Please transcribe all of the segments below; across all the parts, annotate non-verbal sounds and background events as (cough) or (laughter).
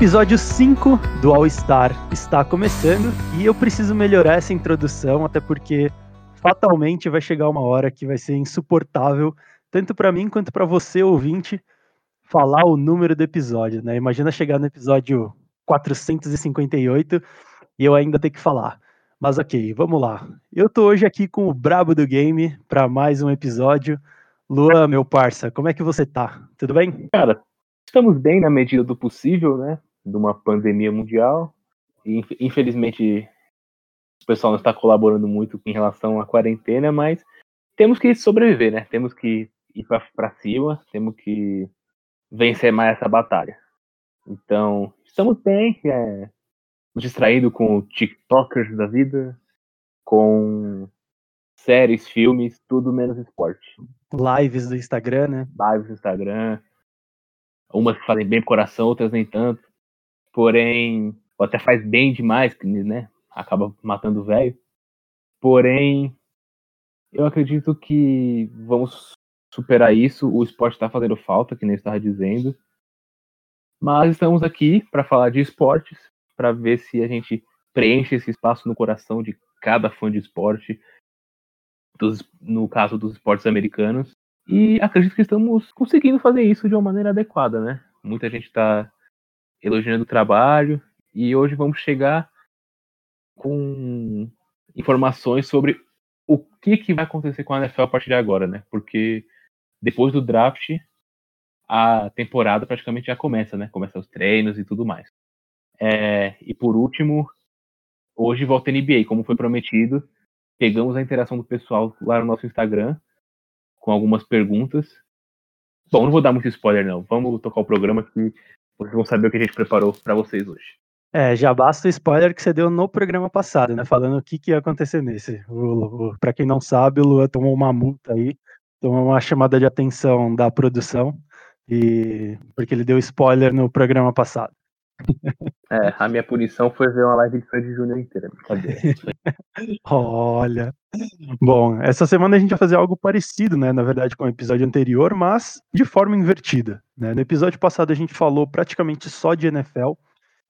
Episódio 5 do All Star está começando e eu preciso melhorar essa introdução, até porque fatalmente vai chegar uma hora que vai ser insuportável, tanto para mim quanto para você, ouvinte, falar o número do episódio, né? Imagina chegar no episódio 458 e eu ainda ter que falar. Mas ok, vamos lá. Eu tô hoje aqui com o Brabo do Game para mais um episódio. Luan, meu parça, como é que você tá? Tudo bem? Cara, estamos bem na medida do possível, né? De uma pandemia mundial. E, infelizmente, o pessoal não está colaborando muito em relação à quarentena, mas temos que sobreviver, né? Temos que ir para cima, temos que vencer mais essa batalha. Então, estamos bem, é, distraído com TikTokers da vida, com séries, filmes, tudo menos esporte. Lives do Instagram, né? Lives do Instagram. Umas que fazem bem pro coração, outras nem tanto. Porém, até faz bem demais, né? Acaba matando o velho. Porém, eu acredito que vamos superar isso. O esporte está fazendo falta, que nem estava dizendo. Mas estamos aqui para falar de esportes, para ver se a gente preenche esse espaço no coração de cada fã de esporte, dos, no caso dos esportes americanos. E acredito que estamos conseguindo fazer isso de uma maneira adequada, né? Muita gente está elogiando o trabalho e hoje vamos chegar com informações sobre o que, que vai acontecer com a NFL a partir de agora, né? Porque depois do draft, a temporada praticamente já começa, né? Começa os treinos e tudo mais. É, e por último, hoje volta a NBA, como foi prometido. Pegamos a interação do pessoal lá no nosso Instagram com algumas perguntas. Bom, não vou dar muito spoiler não. Vamos tocar o programa que vocês vão saber o que a gente preparou para vocês hoje. É, já basta o spoiler que você deu no programa passado, né? Falando o que, que ia acontecer nesse. Pra quem não sabe, o Lua tomou uma multa aí, tomou uma chamada de atenção da produção, e porque ele deu spoiler no programa passado. É, a minha punição foi ver uma live de Sandy Júnior inteira. (laughs) Olha. Bom, essa semana a gente vai fazer algo parecido, né? Na verdade, com o episódio anterior, mas de forma invertida. Né? No episódio passado a gente falou praticamente só de NFL.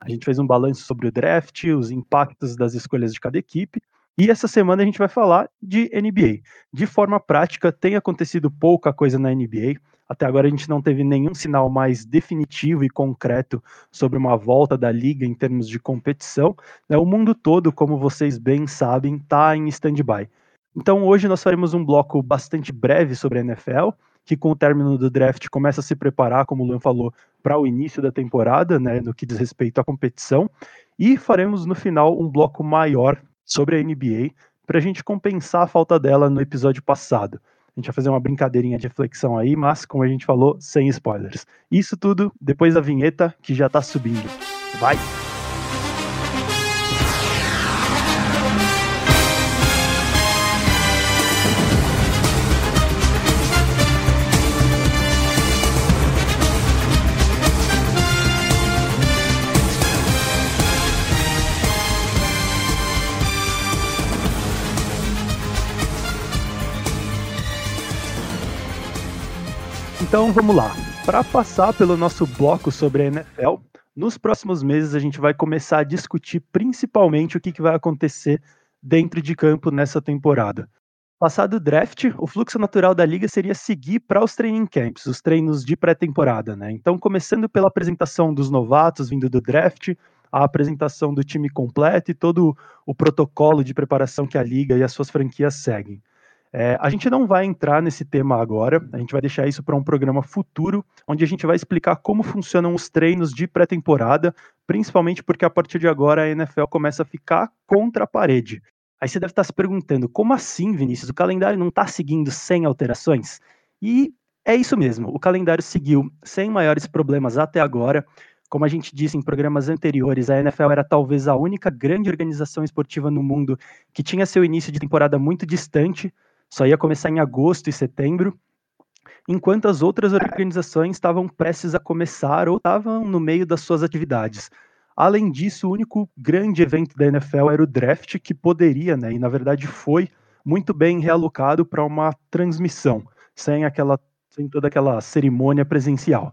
A gente fez um balanço sobre o draft, os impactos das escolhas de cada equipe. E essa semana a gente vai falar de NBA. De forma prática, tem acontecido pouca coisa na NBA. Até agora a gente não teve nenhum sinal mais definitivo e concreto sobre uma volta da liga em termos de competição. Né? O mundo todo, como vocês bem sabem, está em stand-by. Então hoje nós faremos um bloco bastante breve sobre a NFL, que com o término do draft começa a se preparar, como o Luan falou, para o início da temporada, né, no que diz respeito à competição, e faremos no final um bloco maior sobre a NBA para a gente compensar a falta dela no episódio passado. A gente vai fazer uma brincadeirinha de reflexão aí, mas, como a gente falou, sem spoilers. Isso tudo depois da vinheta que já tá subindo. Vai! Então vamos lá. Para passar pelo nosso bloco sobre a NFL, nos próximos meses a gente vai começar a discutir principalmente o que, que vai acontecer dentro de campo nessa temporada. Passado o draft, o fluxo natural da liga seria seguir para os training camps, os treinos de pré-temporada, né? Então, começando pela apresentação dos novatos vindo do draft, a apresentação do time completo e todo o protocolo de preparação que a liga e as suas franquias seguem. É, a gente não vai entrar nesse tema agora, a gente vai deixar isso para um programa futuro, onde a gente vai explicar como funcionam os treinos de pré-temporada, principalmente porque a partir de agora a NFL começa a ficar contra a parede. Aí você deve estar se perguntando, como assim, Vinícius? O calendário não está seguindo sem alterações? E é isso mesmo, o calendário seguiu sem maiores problemas até agora. Como a gente disse em programas anteriores, a NFL era talvez a única grande organização esportiva no mundo que tinha seu início de temporada muito distante só ia começar em agosto e setembro, enquanto as outras organizações estavam prestes a começar ou estavam no meio das suas atividades. Além disso, o único grande evento da NFL era o draft, que poderia, né, e na verdade foi muito bem realocado para uma transmissão, sem aquela sem toda aquela cerimônia presencial.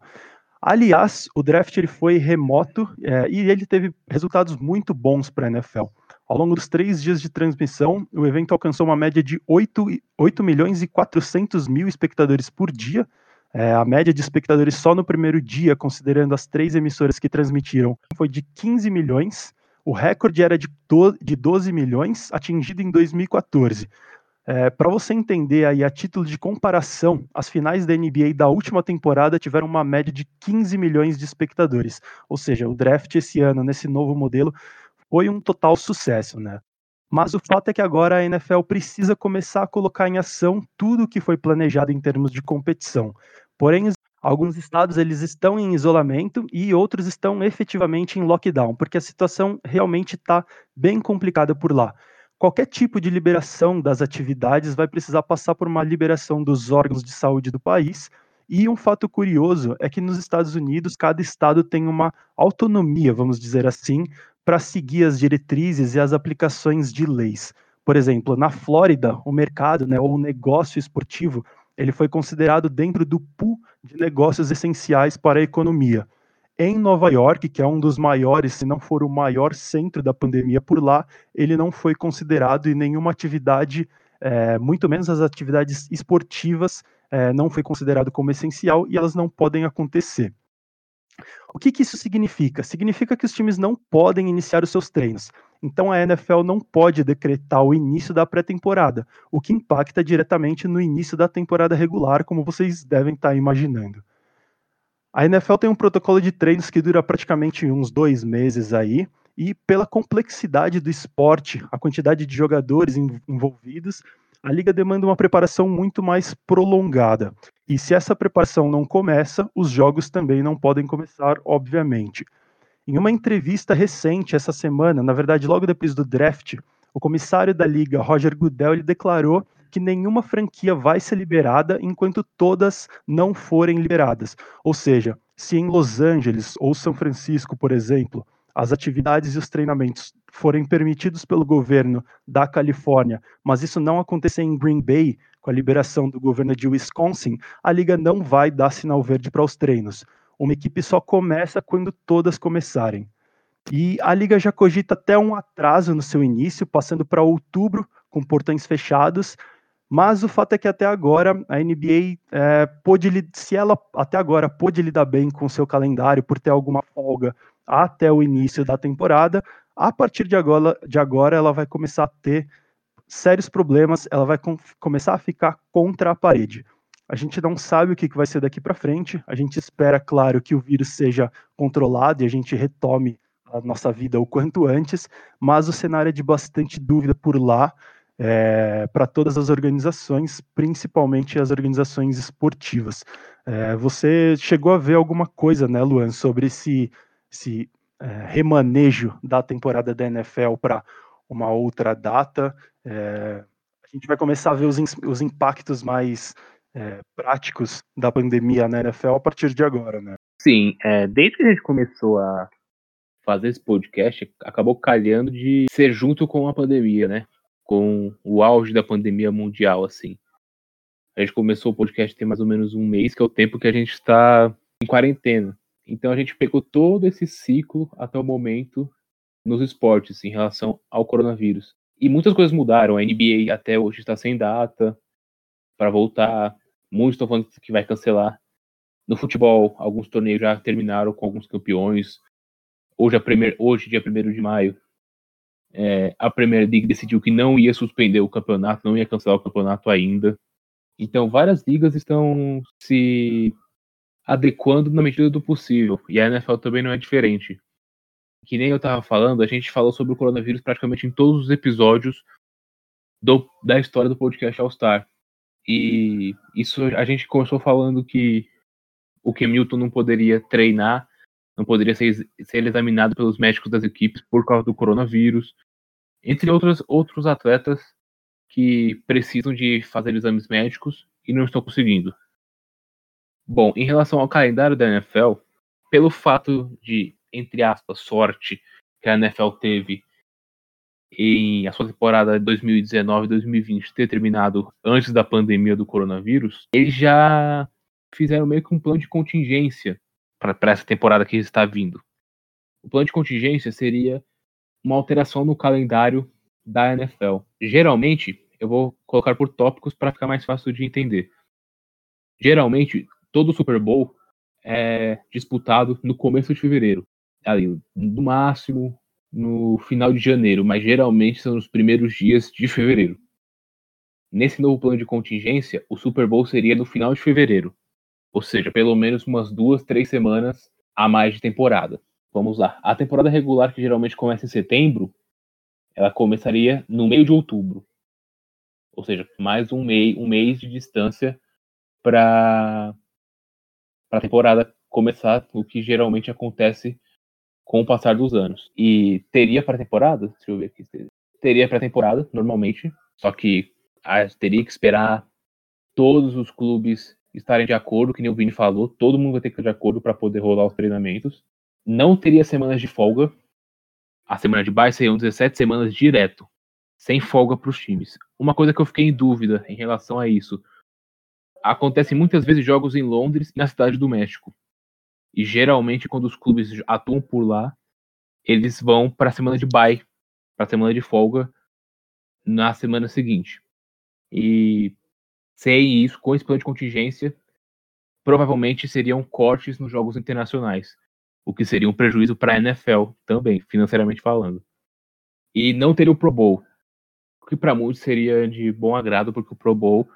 Aliás, o draft ele foi remoto é, e ele teve resultados muito bons para a NFL. Ao longo dos três dias de transmissão, o evento alcançou uma média de 8, 8 milhões e 400 mil espectadores por dia. É, a média de espectadores só no primeiro dia, considerando as três emissoras que transmitiram, foi de 15 milhões. O recorde era de, de 12 milhões, atingido em 2014. É, Para você entender aí, a título de comparação, as finais da NBA da última temporada tiveram uma média de 15 milhões de espectadores. Ou seja, o draft esse ano, nesse novo modelo, foi um total sucesso, né? Mas o fato é que agora a NFL precisa começar a colocar em ação tudo o que foi planejado em termos de competição. Porém, alguns estados eles estão em isolamento e outros estão efetivamente em lockdown, porque a situação realmente está bem complicada por lá qualquer tipo de liberação das atividades vai precisar passar por uma liberação dos órgãos de saúde do país. E um fato curioso é que nos Estados Unidos, cada estado tem uma autonomia, vamos dizer assim, para seguir as diretrizes e as aplicações de leis. Por exemplo, na Flórida, o mercado, né, ou o negócio esportivo, ele foi considerado dentro do pool de negócios essenciais para a economia em Nova York, que é um dos maiores, se não for o maior centro da pandemia por lá, ele não foi considerado e nenhuma atividade, é, muito menos as atividades esportivas, é, não foi considerado como essencial e elas não podem acontecer. O que, que isso significa? Significa que os times não podem iniciar os seus treinos. Então a NFL não pode decretar o início da pré-temporada, o que impacta diretamente no início da temporada regular, como vocês devem estar imaginando. A NFL tem um protocolo de treinos que dura praticamente uns dois meses aí, e pela complexidade do esporte, a quantidade de jogadores envolvidos, a liga demanda uma preparação muito mais prolongada. E se essa preparação não começa, os jogos também não podem começar, obviamente. Em uma entrevista recente essa semana, na verdade logo depois do draft, o comissário da liga, Roger Goodell, ele declarou que nenhuma franquia vai ser liberada enquanto todas não forem liberadas. Ou seja, se em Los Angeles ou São Francisco, por exemplo, as atividades e os treinamentos forem permitidos pelo governo da Califórnia, mas isso não acontecer em Green Bay, com a liberação do governo de Wisconsin, a liga não vai dar sinal verde para os treinos. Uma equipe só começa quando todas começarem. E a liga já cogita até um atraso no seu início, passando para outubro com portões fechados, mas o fato é que até agora a NBA é, pôde, se ela até agora pôde lidar bem com seu calendário por ter alguma folga até o início da temporada, a partir de agora, de agora ela vai começar a ter sérios problemas, ela vai com, começar a ficar contra a parede. A gente não sabe o que, vai ser daqui para frente, a gente espera, claro, que o vírus seja controlado e a gente retome a nossa vida o quanto antes, mas o cenário é de bastante dúvida por lá é, para todas as organizações, principalmente as organizações esportivas. É, você chegou a ver alguma coisa, né, Luan, sobre esse é, remanejo da temporada da NFL para uma outra data? É, a gente vai começar a ver os, os impactos mais é, práticos da pandemia na NFL a partir de agora, né? Sim, é, desde que a gente começou a fazer esse podcast, acabou calhando de ser junto com a pandemia, né? com o auge da pandemia mundial, assim. A gente começou o podcast tem mais ou menos um mês, que é o tempo que a gente está em quarentena. Então a gente pegou todo esse ciclo até o momento nos esportes em relação ao coronavírus. E muitas coisas mudaram. A NBA até hoje está sem data para voltar. Muitos estão falando que vai cancelar. No futebol, alguns torneios já terminaram com alguns campeões. Hoje, a primeir, hoje dia 1 de maio, é, a Premier League decidiu que não ia suspender o campeonato, não ia cancelar o campeonato ainda. Então, várias ligas estão se adequando na medida do possível. E a NFL também não é diferente. Que nem eu estava falando, a gente falou sobre o coronavírus praticamente em todos os episódios do, da história do podcast All Star. E isso a gente começou falando que o Cam Newton não poderia treinar não poderia ser, ser examinado pelos médicos das equipes por causa do coronavírus, entre outros, outros atletas que precisam de fazer exames médicos e não estão conseguindo. Bom, em relação ao calendário da NFL, pelo fato de, entre aspas, sorte que a NFL teve em a sua temporada 2019-2020 ter terminado antes da pandemia do coronavírus, eles já fizeram meio que um plano de contingência para essa temporada que está vindo. O plano de contingência seria uma alteração no calendário da NFL. Geralmente, eu vou colocar por tópicos para ficar mais fácil de entender. Geralmente, todo Super Bowl é disputado no começo de fevereiro, ali no máximo no final de janeiro, mas geralmente são nos primeiros dias de fevereiro. Nesse novo plano de contingência, o Super Bowl seria no final de fevereiro, ou seja, pelo menos umas duas, três semanas a mais de temporada. Vamos lá. A temporada regular, que geralmente começa em setembro, ela começaria no meio de outubro. Ou seja, mais um, mei, um mês de distância para a temporada começar, o que geralmente acontece com o passar dos anos. E teria pré-temporada? Deixa eu ver aqui. Teria pré-temporada, normalmente, só que teria que esperar todos os clubes estarem de acordo, que nem o Vini falou, todo mundo vai ter que estar de acordo para poder rolar os treinamentos. Não teria semanas de folga. A semana de bye seriam 17 semanas direto, sem folga para os times. Uma coisa que eu fiquei em dúvida em relação a isso. Acontece muitas vezes jogos em Londres e na cidade do México. E geralmente, quando os clubes atuam por lá, eles vão para a semana de bye, para a semana de folga na semana seguinte. E sem isso, com esse plano de contingência, provavelmente seriam cortes nos jogos internacionais, o que seria um prejuízo para a NFL também, financeiramente falando. E não teria o Pro Bowl, o que para muitos seria de bom agrado, porque o Pro Bowl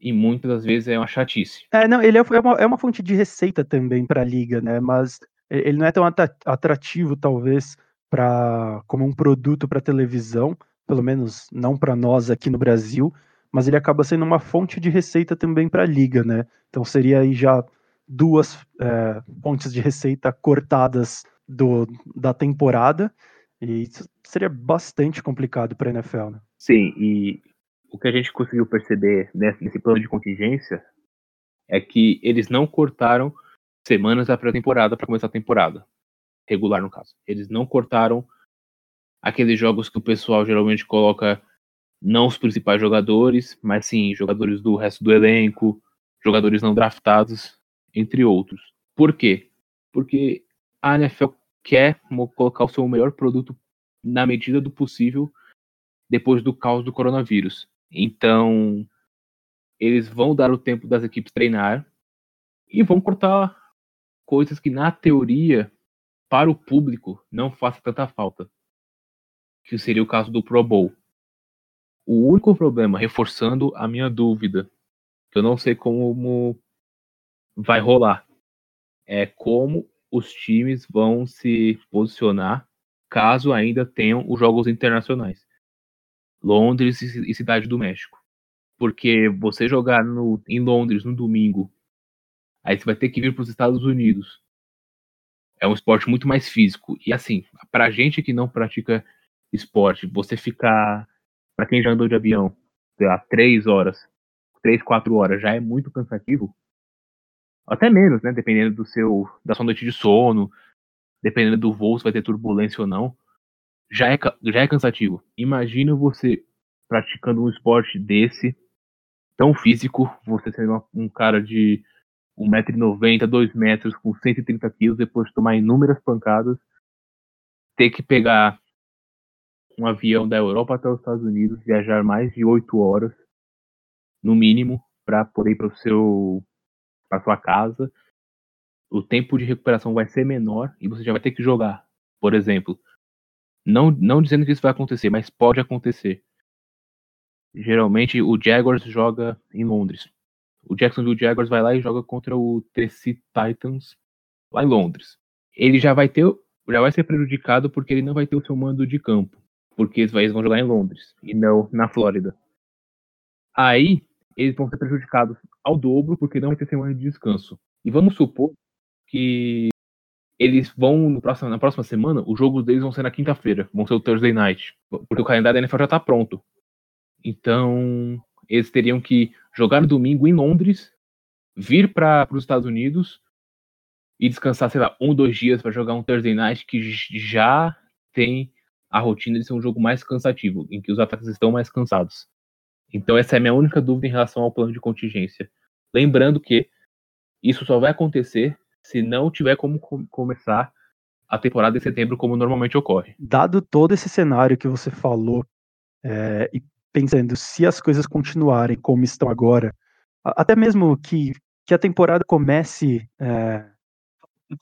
e muitas das vezes é uma chatice. É, não, ele é, é uma, é uma fonte de receita também para a liga, né? Mas ele não é tão atrativo, talvez, para como um produto para televisão, pelo menos não para nós aqui no Brasil, mas ele acaba sendo uma fonte de receita também para a liga, né? Então seria aí já duas é, fontes de receita cortadas do, da temporada e seria bastante complicado para a NFL, né? Sim, e o que a gente conseguiu perceber nesse plano de contingência é que eles não cortaram semanas da pré-temporada para começar a temporada. Regular, no caso. Eles não cortaram aqueles jogos que o pessoal geralmente coloca não os principais jogadores, mas sim jogadores do resto do elenco, jogadores não draftados, entre outros. Por quê? Porque a NFL quer colocar o seu melhor produto na medida do possível depois do caos do coronavírus. Então, eles vão dar o tempo das equipes treinar e vão cortar coisas que, na teoria, para o público, não faça tanta falta. Que seria o caso do Pro Bowl. O único problema, reforçando a minha dúvida, que eu não sei como vai rolar, é como os times vão se posicionar caso ainda tenham os jogos internacionais. Londres e Cidade do México. Porque você jogar no, em Londres no domingo, aí você vai ter que vir para os Estados Unidos. É um esporte muito mais físico. E assim, pra gente que não pratica esporte, você ficar, para quem já andou de avião, sei lá, três horas, três, quatro horas, já é muito cansativo. Até menos, né? Dependendo do seu, da sua noite de sono, dependendo do voo, se vai ter turbulência ou não já é, já é cansativo. Imagina você praticando um esporte desse, tão físico, você sendo um cara de 1,90m, 2 metros, com 130 quilos, depois de tomar inúmeras pancadas, ter que pegar um avião da Europa até os Estados Unidos, viajar mais de 8 horas, no mínimo, para poder ir para seu para sua casa. O tempo de recuperação vai ser menor e você já vai ter que jogar. Por exemplo, não, não dizendo que isso vai acontecer, mas pode acontecer. Geralmente o Jaguars joga em Londres. O Jacksonville Jaguars vai lá e joga contra o Tennessee Titans lá em Londres. Ele já vai ter, já vai ser prejudicado porque ele não vai ter o seu mando de campo, porque eles vão jogar em Londres e não na Flórida. Aí eles vão ser prejudicados ao dobro porque não vai ter semana de descanso. E vamos supor que eles vão no próximo, na próxima semana, os jogos deles vão ser na quinta-feira, vão ser o Thursday Night, porque o calendário da NFL já está pronto. Então, eles teriam que jogar no domingo em Londres, vir para os Estados Unidos e descansar, sei lá, um, dois dias para jogar um Thursday Night que já tem a rotina de ser um jogo mais cansativo, em que os atletas estão mais cansados. Então, essa é a minha única dúvida em relação ao plano de contingência. Lembrando que isso só vai acontecer se não tiver como começar a temporada em setembro, como normalmente ocorre. Dado todo esse cenário que você falou, é, e pensando se as coisas continuarem como estão agora, até mesmo que, que a temporada comece, é,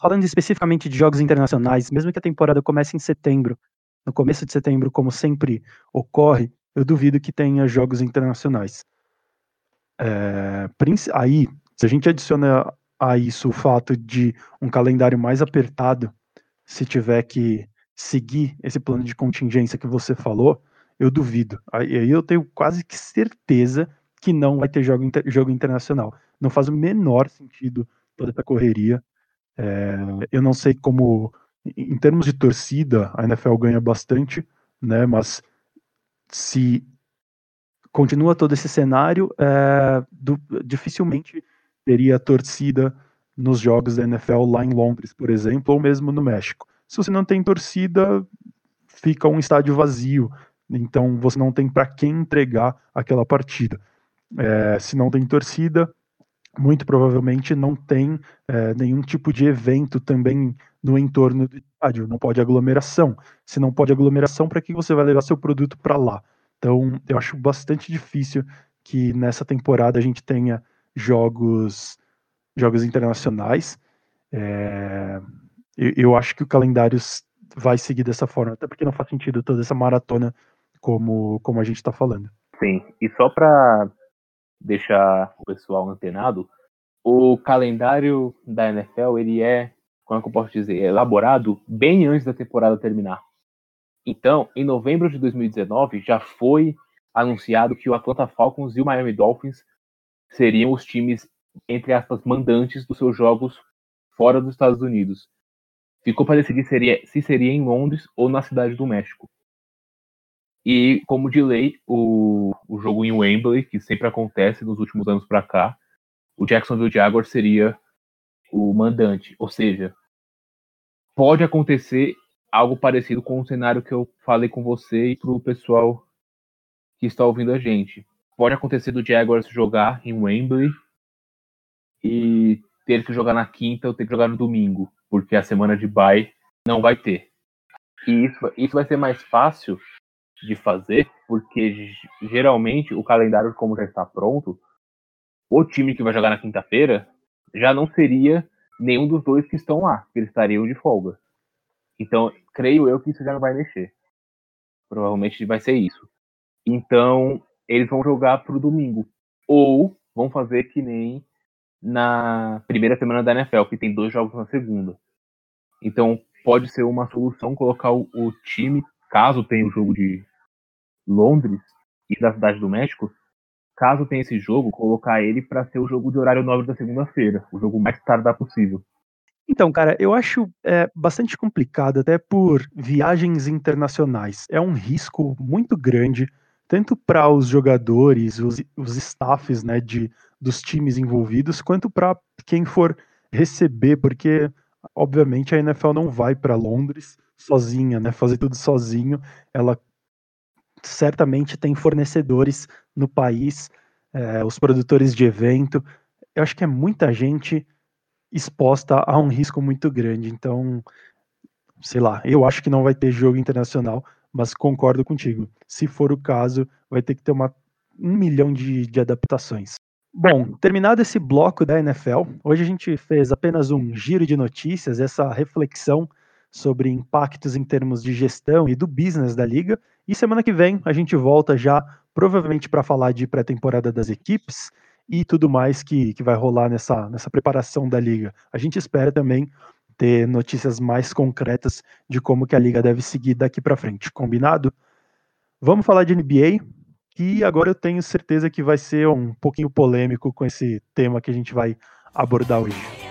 falando especificamente de jogos internacionais, mesmo que a temporada comece em setembro, no começo de setembro, como sempre ocorre, eu duvido que tenha jogos internacionais. É, aí, se a gente adiciona a isso o fato de um calendário mais apertado, se tiver que seguir esse plano de contingência que você falou, eu duvido. Aí eu tenho quase que certeza que não vai ter jogo, inter, jogo internacional. Não faz o menor sentido toda essa correria. É, eu não sei como, em termos de torcida, a NFL ganha bastante, né? Mas se continua todo esse cenário, é, do, dificilmente teria torcida nos jogos da NFL lá em Londres, por exemplo, ou mesmo no México. Se você não tem torcida, fica um estádio vazio, então você não tem para quem entregar aquela partida. É, se não tem torcida, muito provavelmente não tem é, nenhum tipo de evento também no entorno do estádio, não pode aglomeração. Se não pode aglomeração, para que você vai levar seu produto para lá? Então, eu acho bastante difícil que nessa temporada a gente tenha jogos jogos internacionais. É, eu, eu, acho que o calendário vai seguir dessa forma, até porque não faz sentido toda essa maratona como, como a gente está falando. Sim, e só para deixar o pessoal antenado, o calendário da NFL ele é, como é que eu posso dizer, elaborado bem antes da temporada terminar. Então, em novembro de 2019, já foi anunciado que o Atlanta Falcons e o Miami Dolphins seriam os times, entre aspas, mandantes dos seus jogos fora dos Estados Unidos. Ficou para decidir seria, se seria em Londres ou na Cidade do México. E, como de lei, o, o jogo em Wembley, que sempre acontece nos últimos anos para cá, o Jacksonville Jaguars seria o mandante. Ou seja, pode acontecer algo parecido com o cenário que eu falei com você e para o pessoal que está ouvindo a gente pode acontecer do Jaguars jogar em Wembley e ter que jogar na quinta ou ter que jogar no domingo, porque a semana de bye não vai ter. E isso, isso vai ser mais fácil de fazer, porque geralmente o calendário, como já está pronto, o time que vai jogar na quinta-feira já não seria nenhum dos dois que estão lá, que eles estariam de folga. Então, creio eu que isso já não vai mexer. Provavelmente vai ser isso. Então, eles vão jogar pro domingo. Ou vão fazer que nem na primeira semana da NFL, que tem dois jogos na segunda. Então pode ser uma solução colocar o, time, caso tenha o jogo de Londres e da Cidade do México, caso tenha esse jogo, colocar ele para ser o jogo de horário nobre da segunda-feira, o jogo mais tarde possível. Então, cara, eu acho é, bastante complicado, até por viagens internacionais. É um risco muito grande tanto para os jogadores, os, os staffs né, de, dos times envolvidos, quanto para quem for receber, porque obviamente a NFL não vai para Londres sozinha, né, fazer tudo sozinho. Ela certamente tem fornecedores no país, é, os produtores de evento. Eu acho que é muita gente exposta a um risco muito grande. Então, sei lá, eu acho que não vai ter jogo internacional mas concordo contigo. Se for o caso, vai ter que ter uma, um milhão de, de adaptações. Bom, terminado esse bloco da NFL, hoje a gente fez apenas um giro de notícias, essa reflexão sobre impactos em termos de gestão e do business da liga. E semana que vem a gente volta já, provavelmente para falar de pré-temporada das equipes e tudo mais que, que vai rolar nessa, nessa preparação da liga. A gente espera também ter notícias mais concretas de como que a liga deve seguir daqui para frente. Combinado? Vamos falar de NBA, que agora eu tenho certeza que vai ser um pouquinho polêmico com esse tema que a gente vai abordar hoje.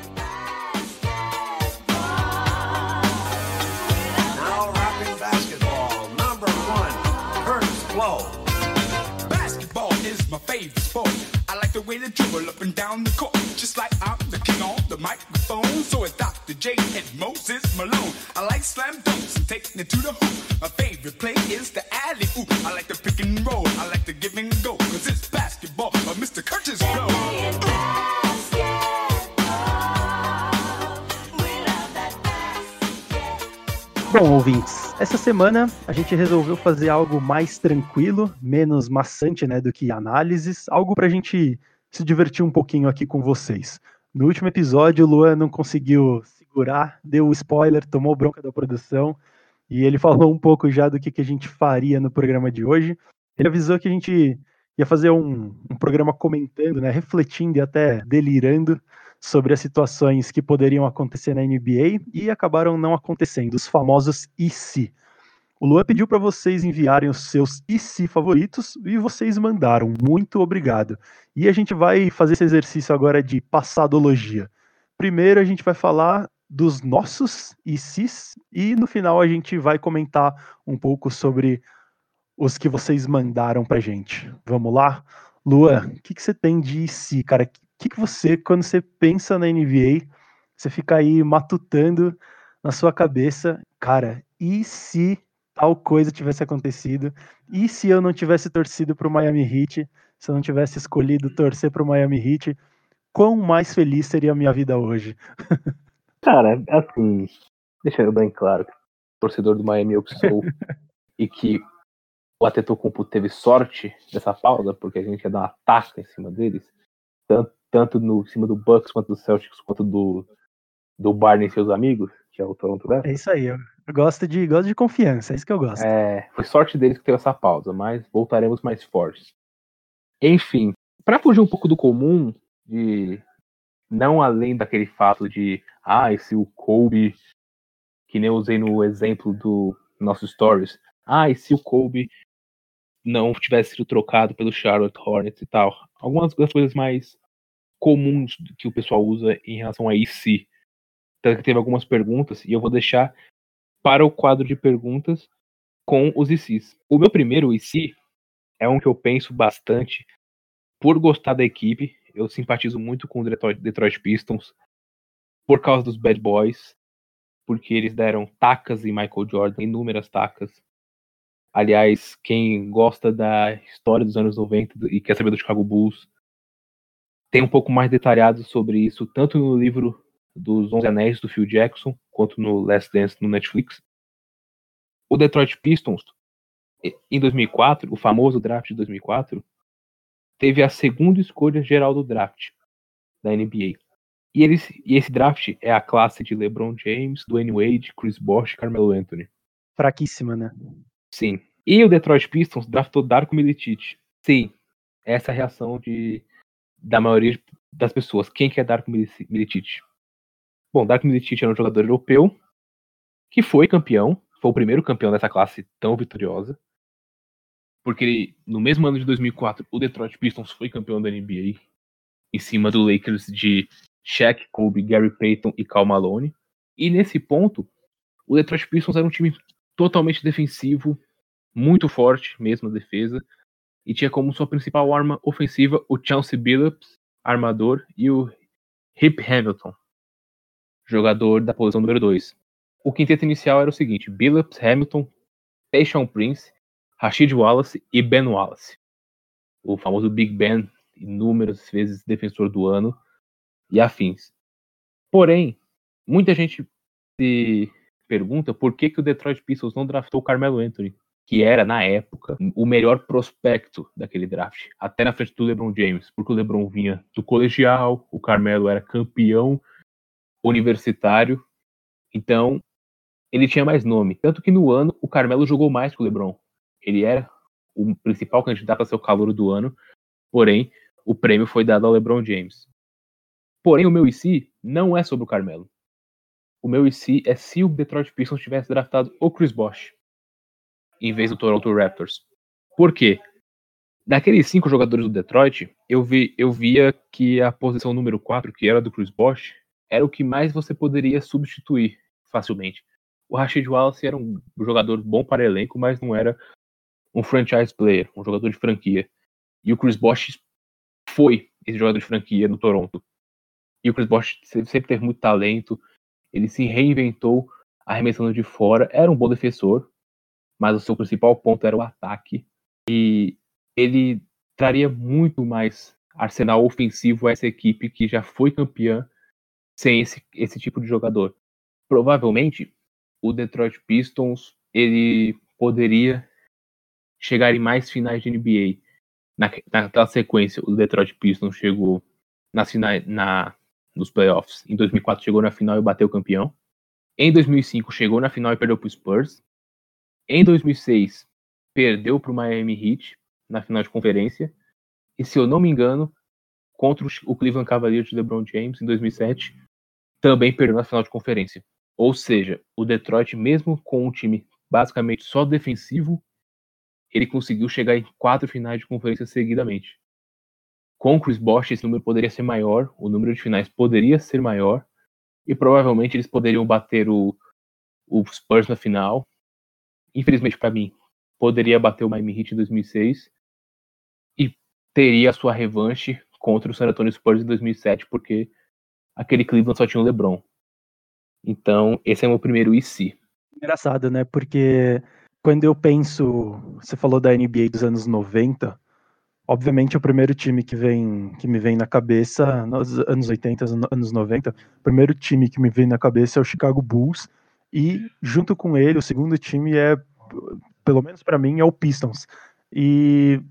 The way to dribble up and down the court, just like I'm the king on the microphone. So it's Dr. J and Moses Malone. I like slam dunks and taking it to the hoop. My favorite play is the alley oop. I like the pick and roll. I like the give and go. Cause it's basketball, but Mr. Curtis go. Bom, ouvintes, essa semana a gente resolveu fazer algo mais tranquilo, menos maçante, né, do que análises, algo pra gente se divertir um pouquinho aqui com vocês. No último episódio, o Luan não conseguiu segurar, deu spoiler, tomou bronca da produção, e ele falou um pouco já do que, que a gente faria no programa de hoje. Ele avisou que a gente ia fazer um, um programa comentando, né, refletindo e até delirando sobre as situações que poderiam acontecer na NBA e acabaram não acontecendo, os famosos e se. O Luan pediu para vocês enviarem os seus e se favoritos e vocês mandaram. Muito obrigado. E a gente vai fazer esse exercício agora de passadologia. Primeiro a gente vai falar dos nossos e sis e no final a gente vai comentar um pouco sobre os que vocês mandaram pra gente. Vamos lá? Luan, o que, que você tem de si, cara? Que, que você, quando você pensa na NBA, você fica aí matutando na sua cabeça, cara, e se tal coisa tivesse acontecido? E se eu não tivesse torcido para o Miami Heat? Se eu não tivesse escolhido torcer para o Miami Heat? Quão mais feliz seria a minha vida hoje? (laughs) Cara, assim, deixando bem claro, torcedor do Miami eu sou, (laughs) e que o Atetokounmpo teve sorte dessa pausa, porque a gente ia dar uma taca em cima deles, tanto, tanto no cima do Bucks quanto do Celtics quanto do, do Barney e seus amigos, que é o Toronto Raptors. É isso aí, eu gosto de, gosto de confiança, é isso que eu gosto. É, foi sorte deles que teve essa pausa, mas voltaremos mais fortes. Enfim, para fugir um pouco do comum, de não além daquele fato de, ah, esse o Kobe, que nem eu usei no exemplo do nosso Stories, ah, e se o Kobe não tivesse sido trocado pelo Charlotte Hornets e tal. Algumas das coisas mais comuns que o pessoal usa em relação a IC. Tanto que teve algumas perguntas, e eu vou deixar para o quadro de perguntas com os ICs. O meu primeiro IC é um que eu penso bastante por gostar da equipe. Eu simpatizo muito com o Detroit, Pistons por causa dos Bad Boys, porque eles deram tacas em Michael Jordan, inúmeras tacas. Aliás, quem gosta da história dos anos 90 e quer saber do Chicago Bulls, tem um pouco mais detalhado sobre isso, tanto no livro dos Onze Anéis do Phil Jackson, quanto no Last Dance no Netflix. O Detroit Pistons, em 2004, o famoso draft de 2004, teve a segunda escolha geral do draft da NBA. E, eles, e esse draft é a classe de LeBron James, Dwayne Wade, Chris Bosh e Carmelo Anthony. Fraquíssima, né? Sim. E o Detroit Pistons draftou Darko Milicic. Sim. Essa é reação de, da maioria das pessoas. Quem que é Darko Milicic? Bom, Darko Milicic era um jogador europeu que foi campeão, foi o primeiro campeão dessa classe tão vitoriosa. Porque no mesmo ano de 2004, o Detroit Pistons foi campeão da NBA em cima do Lakers de Shaq, Kobe, Gary Payton e Cal Malone. E nesse ponto, o Detroit Pistons era um time totalmente defensivo, muito forte mesmo na defesa, e tinha como sua principal arma ofensiva o Chauncey Billups, armador, e o Hip Hamilton, jogador da posição número 2. O quinteto inicial era o seguinte: Billups, Hamilton, Tayshaun Prince, Rashid Wallace e Ben Wallace. O famoso Big Ben, inúmeras vezes defensor do ano e afins. Porém, muita gente se pergunta por que, que o Detroit Pistons não draftou o Carmelo Anthony, que era, na época, o melhor prospecto daquele draft, até na frente do LeBron James, porque o LeBron vinha do colegial, o Carmelo era campeão universitário, então ele tinha mais nome. Tanto que no ano o Carmelo jogou mais que o LeBron. Ele era o principal candidato a ser o calor do ano, porém o prêmio foi dado ao LeBron James. Porém, o meu IC não é sobre o Carmelo o meu IC é se o Detroit Pistons tivesse draftado o Chris Bosh em vez do Toronto Raptors. Por quê? Daqueles cinco jogadores do Detroit, eu, vi, eu via que a posição número 4, que era do Chris Bosh, era o que mais você poderia substituir facilmente. O Rashid Wallace era um jogador bom para elenco, mas não era um franchise player, um jogador de franquia. E o Chris Bosh foi esse jogador de franquia no Toronto. E o Chris Bosh sempre teve muito talento, ele se reinventou arremessando de fora, era um bom defensor, mas o seu principal ponto era o ataque. E ele traria muito mais arsenal ofensivo a essa equipe que já foi campeã sem esse, esse tipo de jogador. Provavelmente, o Detroit Pistons ele poderia chegar em mais finais de NBA. Na, naquela sequência, o Detroit Pistons chegou nas finais, na, nos playoffs. Em 2004 chegou na final e bateu campeão. Em 2005 chegou na final e perdeu para o Spurs. Em 2006 perdeu para o Miami Heat na final de conferência. E se eu não me engano, contra o Cleveland Cavaliers de LeBron James em 2007, também perdeu na final de conferência. Ou seja, o Detroit, mesmo com um time basicamente só defensivo, ele conseguiu chegar em quatro finais de conferência seguidamente. Com o Chris Bosh, esse número poderia ser maior, o número de finais poderia ser maior, e provavelmente eles poderiam bater o, o Spurs na final. Infelizmente para mim, poderia bater o Miami Heat em 2006 e teria a sua revanche contra o San Antonio Spurs em 2007, porque aquele Cleveland só tinha o LeBron. Então, esse é o meu primeiro IC. Engraçado, né? Porque quando eu penso, você falou da NBA dos anos 90, obviamente o primeiro time que vem que me vem na cabeça nos anos 80, anos 90, o primeiro time que me vem na cabeça é o Chicago Bulls e junto com ele o segundo time é pelo menos para mim é o Pistons. E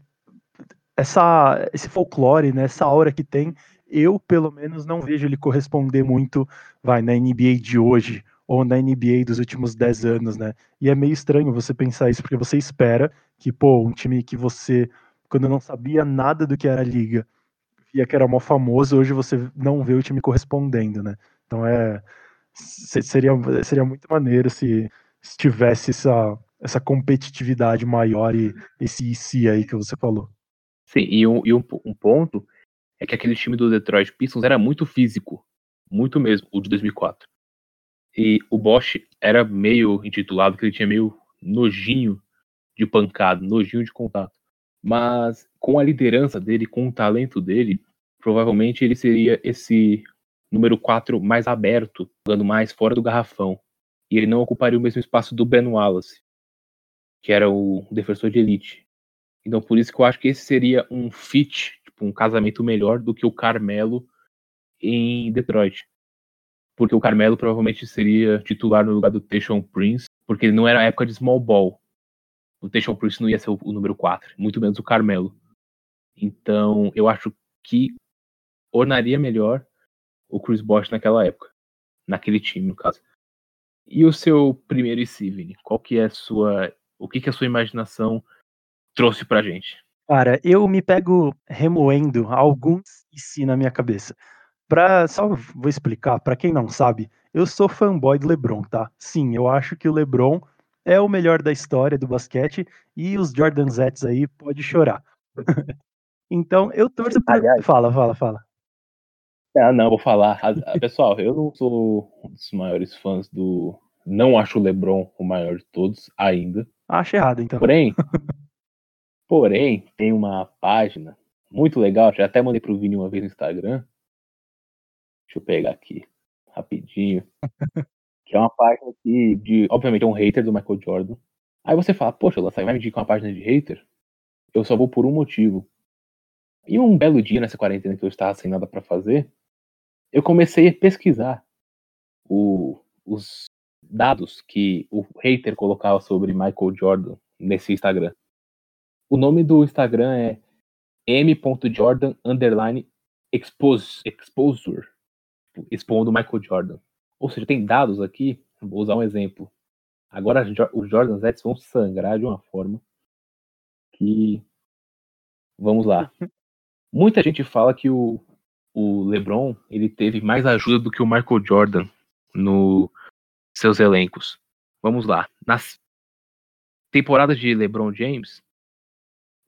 essa esse folclore, né, essa aura que tem, eu pelo menos não vejo ele corresponder muito vai na NBA de hoje ou na NBA dos últimos 10 anos, né? E é meio estranho você pensar isso, porque você espera que, pô, um time que você, quando não sabia nada do que era a liga, via que era mó famoso, hoje você não vê o time correspondendo, né? Então é. Seria, seria muito maneiro se, se tivesse essa, essa competitividade maior e esse IC aí que você falou. Sim, e, um, e um, um ponto é que aquele time do Detroit Pistons era muito físico. Muito mesmo, o de 2004. E o Bosch era meio intitulado que ele tinha meio nojinho de pancada, nojinho de contato. Mas com a liderança dele, com o talento dele, provavelmente ele seria esse número 4 mais aberto, jogando mais fora do garrafão. E ele não ocuparia o mesmo espaço do Ben Wallace, que era o defensor de elite. Então por isso que eu acho que esse seria um fit, tipo, um casamento melhor do que o Carmelo em Detroit porque o Carmelo provavelmente seria titular no lugar do Tayshaun Prince, porque não era época de small ball. O Tayshaun Prince não ia ser o, o número 4, muito menos o Carmelo. Então, eu acho que ornaria melhor o Chris Bosh naquela época, naquele time, no caso. E o seu primeiro IC, Qual que é a sua, o que que a sua imaginação trouxe pra gente? Cara, eu me pego remoendo alguns IC na minha cabeça. Pra, só vou explicar, para quem não sabe, eu sou fanboy do LeBron, tá? Sim, eu acho que o LeBron é o melhor da história do basquete e os Jordan Zets aí pode chorar. (laughs) então, eu torço por... Aliás, fala, fala, fala. Ah, não, vou falar. Pessoal, eu não sou um dos maiores fãs do. Não acho o LeBron o maior de todos ainda. Acho errado, então. Porém, porém, tem uma página muito legal, já até mandei pro Vini uma vez no Instagram, Deixa eu pegar aqui rapidinho. (laughs) que é uma página que, de, obviamente, é um hater do Michael Jordan. Aí você fala, poxa, você vai me indicar uma página de hater? Eu só vou por um motivo. E um belo dia nessa quarentena que eu estava sem nada para fazer, eu comecei a pesquisar o, os dados que o hater colocava sobre Michael Jordan nesse Instagram. O nome do Instagram é m.jordan underline expose, exposure expondo o Michael Jordan. Ou seja, tem dados aqui, vou usar um exemplo. Agora os Jordan Zets vão sangrar de uma forma que. Vamos lá. (laughs) Muita gente fala que o, o LeBron ele teve mais ajuda do que o Michael Jordan no seus elencos. Vamos lá. Nas temporadas de LeBron James,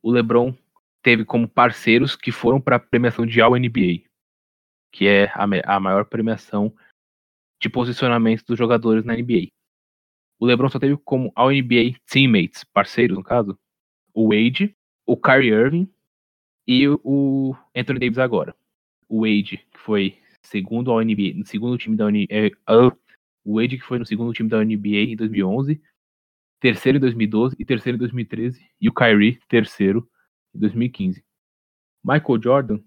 o LeBron teve como parceiros que foram para a premiação de All NBA que é a, a maior premiação de posicionamento dos jogadores na NBA. O LeBron só teve como All NBA teammates, parceiros no caso, o Wade, o Kyrie Irving e o Anthony Davis agora. O Wade, que foi segundo ao NBA, no segundo time da NBA, é, uh, o Wade que foi no segundo time da NBA em 2011, terceiro em 2012 e terceiro em 2013, e o Kyrie terceiro em 2015. Michael Jordan,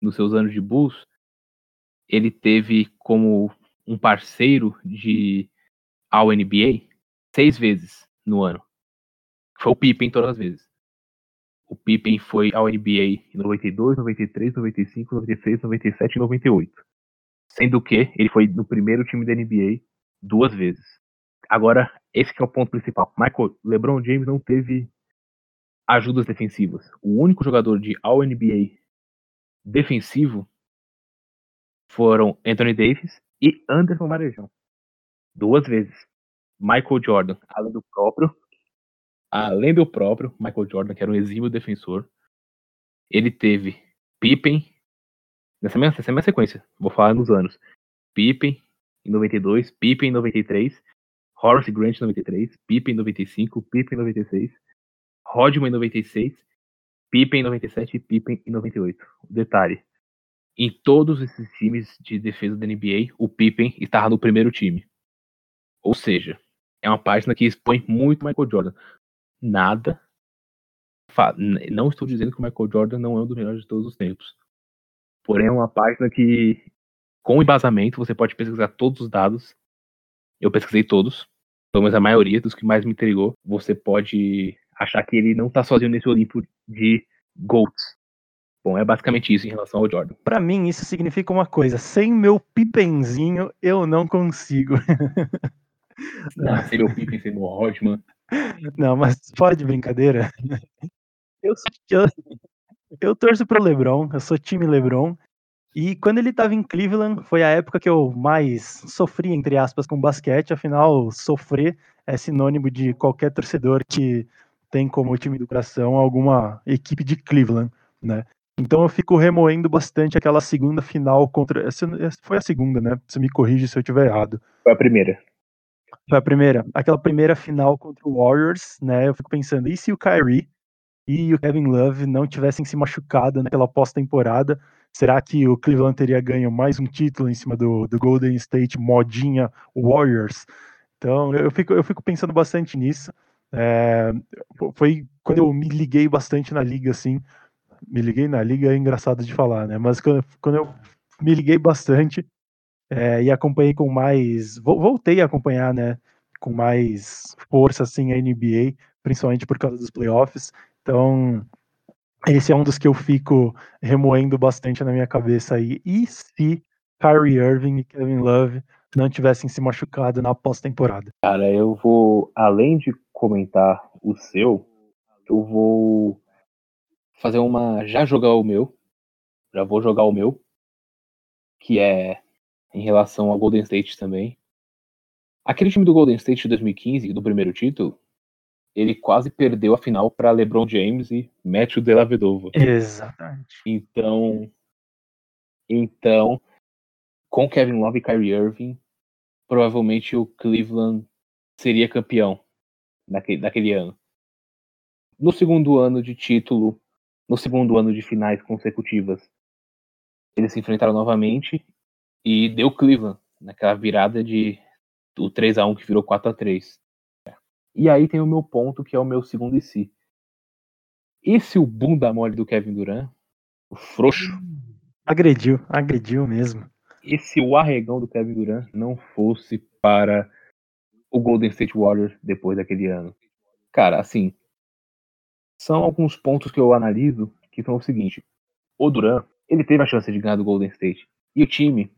nos seus anos de Bulls, ele teve como um parceiro de ao NBA seis vezes no ano. Foi o Pippen todas as vezes. O Pippen foi ao NBA em 92, 93, 95, 96, 97 e 98. Sendo que ele foi no primeiro time da NBA duas vezes. Agora, esse é o ponto principal. Michael, LeBron James não teve ajudas defensivas. O único jogador de All-NBA defensivo foram Anthony Davis e Anderson Varejão. Duas vezes. Michael Jordan, além do próprio, além do próprio Michael Jordan, que era um exímio defensor, ele teve Pippen, nessa mesma, nessa mesma sequência, vou falar nos anos. Pippen em 92, Pippen em 93, Horace Grant em 93, Pippen em 95, Pippen em 96, Rodman em 96, Pippen em 97 e Pippen em 98. Detalhe, em todos esses times de defesa da NBA, o Pippen estava no primeiro time. Ou seja, é uma página que expõe muito Michael Jordan. Nada. Não estou dizendo que o Michael Jordan não é um dos melhores de todos os tempos. Porém, é uma página que, com embasamento, você pode pesquisar todos os dados. Eu pesquisei todos, pelo menos a maioria dos que mais me intrigou. Você pode achar que ele não está sozinho nesse Olimpo de GOATs. Bom, é basicamente isso em relação ao Jordan. Para mim, isso significa uma coisa: sem meu pipenzinho, eu não consigo. (laughs) Não, sem meu pipen, sem meu Rodman. Não, mas pode brincadeira. Eu, eu, eu torço pro LeBron, eu sou time LeBron. E quando ele estava em Cleveland, foi a época que eu mais sofri, entre aspas, com basquete. Afinal, sofrer é sinônimo de qualquer torcedor que tem como time do coração alguma equipe de Cleveland, né? Então eu fico remoendo bastante aquela segunda final contra. Foi a segunda, né? Você me corrige se eu estiver errado. Foi a primeira. Foi a primeira. Aquela primeira final contra o Warriors, né? Eu fico pensando, e se o Kyrie e o Kevin Love não tivessem se machucado naquela pós-temporada? Será que o Cleveland teria ganho mais um título em cima do, do Golden State modinha Warriors? Então eu fico, eu fico pensando bastante nisso. É, foi quando eu me liguei bastante na liga, assim. Me liguei na liga, é engraçado de falar, né? Mas quando, quando eu me liguei bastante é, e acompanhei com mais. Voltei a acompanhar, né? Com mais força, assim, a NBA, principalmente por causa dos playoffs. Então, esse é um dos que eu fico remoendo bastante na minha cabeça aí. E se Kyrie Irving e Kevin Love não tivessem se machucado na pós-temporada? Cara, eu vou, além de comentar o seu, eu vou fazer uma. Já jogar o meu. Já vou jogar o meu. Que é em relação ao Golden State também. Aquele time do Golden State de 2015, do primeiro título, ele quase perdeu a final para LeBron James e Matthew Dellavedova. Exatamente. Então, então, com Kevin Love e Kyrie Irving, provavelmente o Cleveland seria campeão naquele ano. No segundo ano de título, no segundo ano de finais consecutivas, eles se enfrentaram novamente e deu Cleveland naquela virada de o 3 a 1 que virou 4 a 3 e aí tem o meu ponto, que é o meu segundo e si. E se o bunda mole do Kevin Durant, o frouxo. Agrediu, agrediu mesmo. E se o arregão do Kevin Durant não fosse para o Golden State Warriors depois daquele ano? Cara, assim. São alguns pontos que eu analiso que são o seguinte. O Durant, ele teve a chance de ganhar do Golden State. E o time,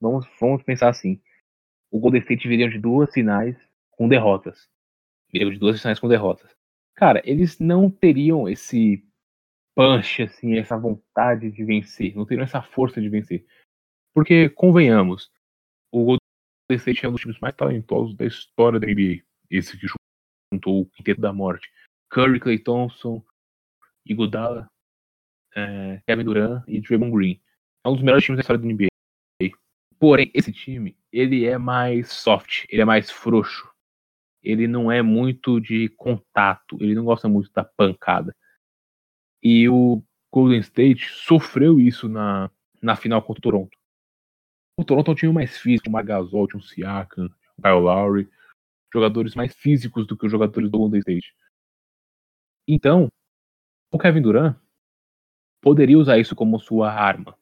vamos, vamos pensar assim. O Golden State viria de duas finais com derrotas perigo de duas finais com derrotas. Cara, eles não teriam esse punch, assim, essa vontade de vencer, não teriam essa força de vencer. Porque, convenhamos, o Golden State é um dos times mais talentosos da história da NBA. Esse que juntou o quinteto da morte. Curry, Clay Thompson, Iguodala, é, Kevin Durant e Draymond Green. É um dos melhores times da história da NBA. Porém, esse time, ele é mais soft, ele é mais frouxo ele não é muito de contato, ele não gosta muito da pancada. E o Golden State sofreu isso na, na final contra o Toronto. O Toronto tinha um mais físico, um Gasol, tinha um Siakam, Kyle Lowry, jogadores mais físicos do que os jogadores do Golden State. Então, o Kevin Durant poderia usar isso como sua arma,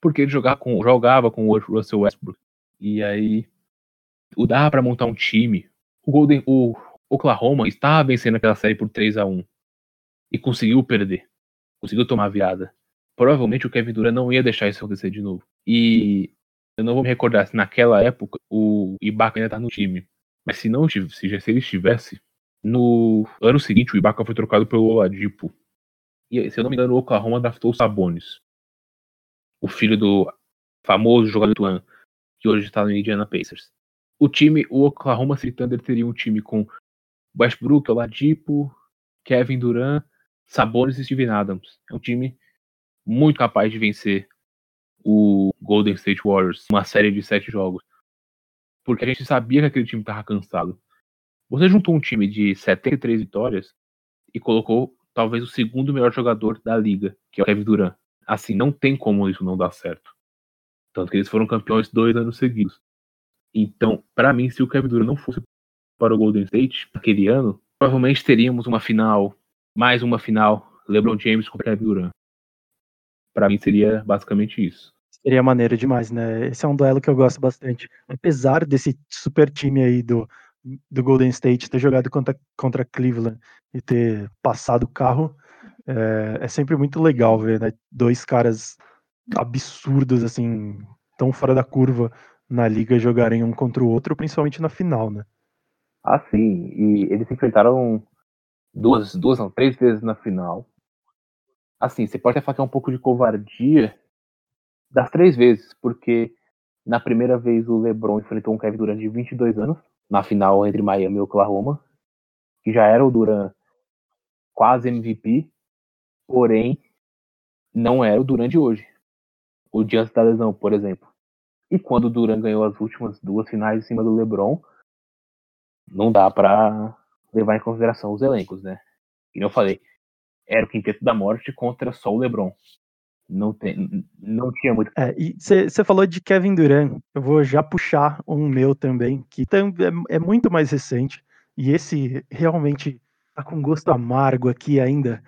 porque ele jogava com, jogava com o Russell Westbrook. E aí o dá para montar um time. O Golden, o Oklahoma estava vencendo aquela série por 3 a 1 e conseguiu perder. Conseguiu tomar a virada. Provavelmente o Kevin Durant não ia deixar isso acontecer de novo. E eu não vou me recordar se naquela época o Ibaka ainda tá no time. Mas se não se, se ele estivesse, no ano seguinte o Ibaka foi trocado pelo Oladipo. E se eu não me engano, o Oklahoma draftou o Sabonis. O filho do famoso jogador do que hoje está no Indiana Pacers. O time, o Oklahoma City Thunder teria um time com Westbrook, Oladipo, Kevin Durant, Sabonis e Steven Adams. É um time muito capaz de vencer o Golden State Warriors uma série de sete jogos. Porque a gente sabia que aquele time estava cansado. Você juntou um time de 73 vitórias e colocou talvez o segundo melhor jogador da liga, que é o Kevin Durant. Assim, não tem como isso não dar certo. Tanto que eles foram campeões dois anos seguidos. Então, para mim, se o Kevin Durant não fosse para o Golden State naquele ano, provavelmente teríamos uma final, mais uma final, LeBron James contra Kevin Durant. Para mim seria basicamente isso. Seria maneiro demais, né? Esse é um duelo que eu gosto bastante. Apesar desse super time aí do, do Golden State ter jogado contra, contra Cleveland e ter passado o carro, é, é sempre muito legal ver né? dois caras absurdos, assim, tão fora da curva na liga jogarem um contra o outro, principalmente na final, né? Ah, sim. E eles se enfrentaram duas, duas não, três vezes na final. Assim, você pode até falar que é um pouco de covardia das três vezes, porque na primeira vez o LeBron enfrentou um Kevin Durant de 22 anos, na final entre Miami e Oklahoma, que já era o Durant quase MVP, porém não era o Durant de hoje. O dia antes da lesão, por exemplo. E quando o Durant ganhou as últimas duas finais em cima do LeBron, não dá para levar em consideração os elencos, né? E eu falei, era o quinteto da morte contra só o LeBron. Não, tem, não tinha muito. É, e você falou de Kevin Durant, eu vou já puxar um meu também, que é, é muito mais recente, e esse realmente tá com gosto amargo aqui ainda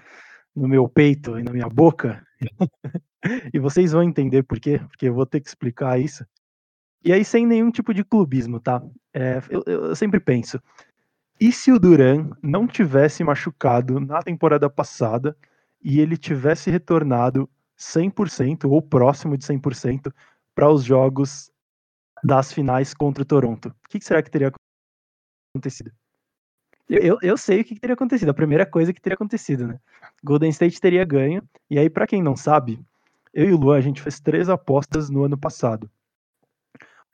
no meu peito e na minha boca. e vocês vão entender por quê, porque eu vou ter que explicar isso. E aí, sem nenhum tipo de clubismo, tá? É, eu, eu, sempre penso: e se o Duran não tivesse machucado na temporada passada e ele tivesse retornado 100% ou próximo de 100% para os jogos das finais contra o Toronto? O que será que teria acontecido? Eu, eu sei o que teria acontecido. A primeira coisa que teria acontecido, né? Golden State teria ganho. E aí, para quem não sabe, eu e o Luan, a gente fez três apostas no ano passado.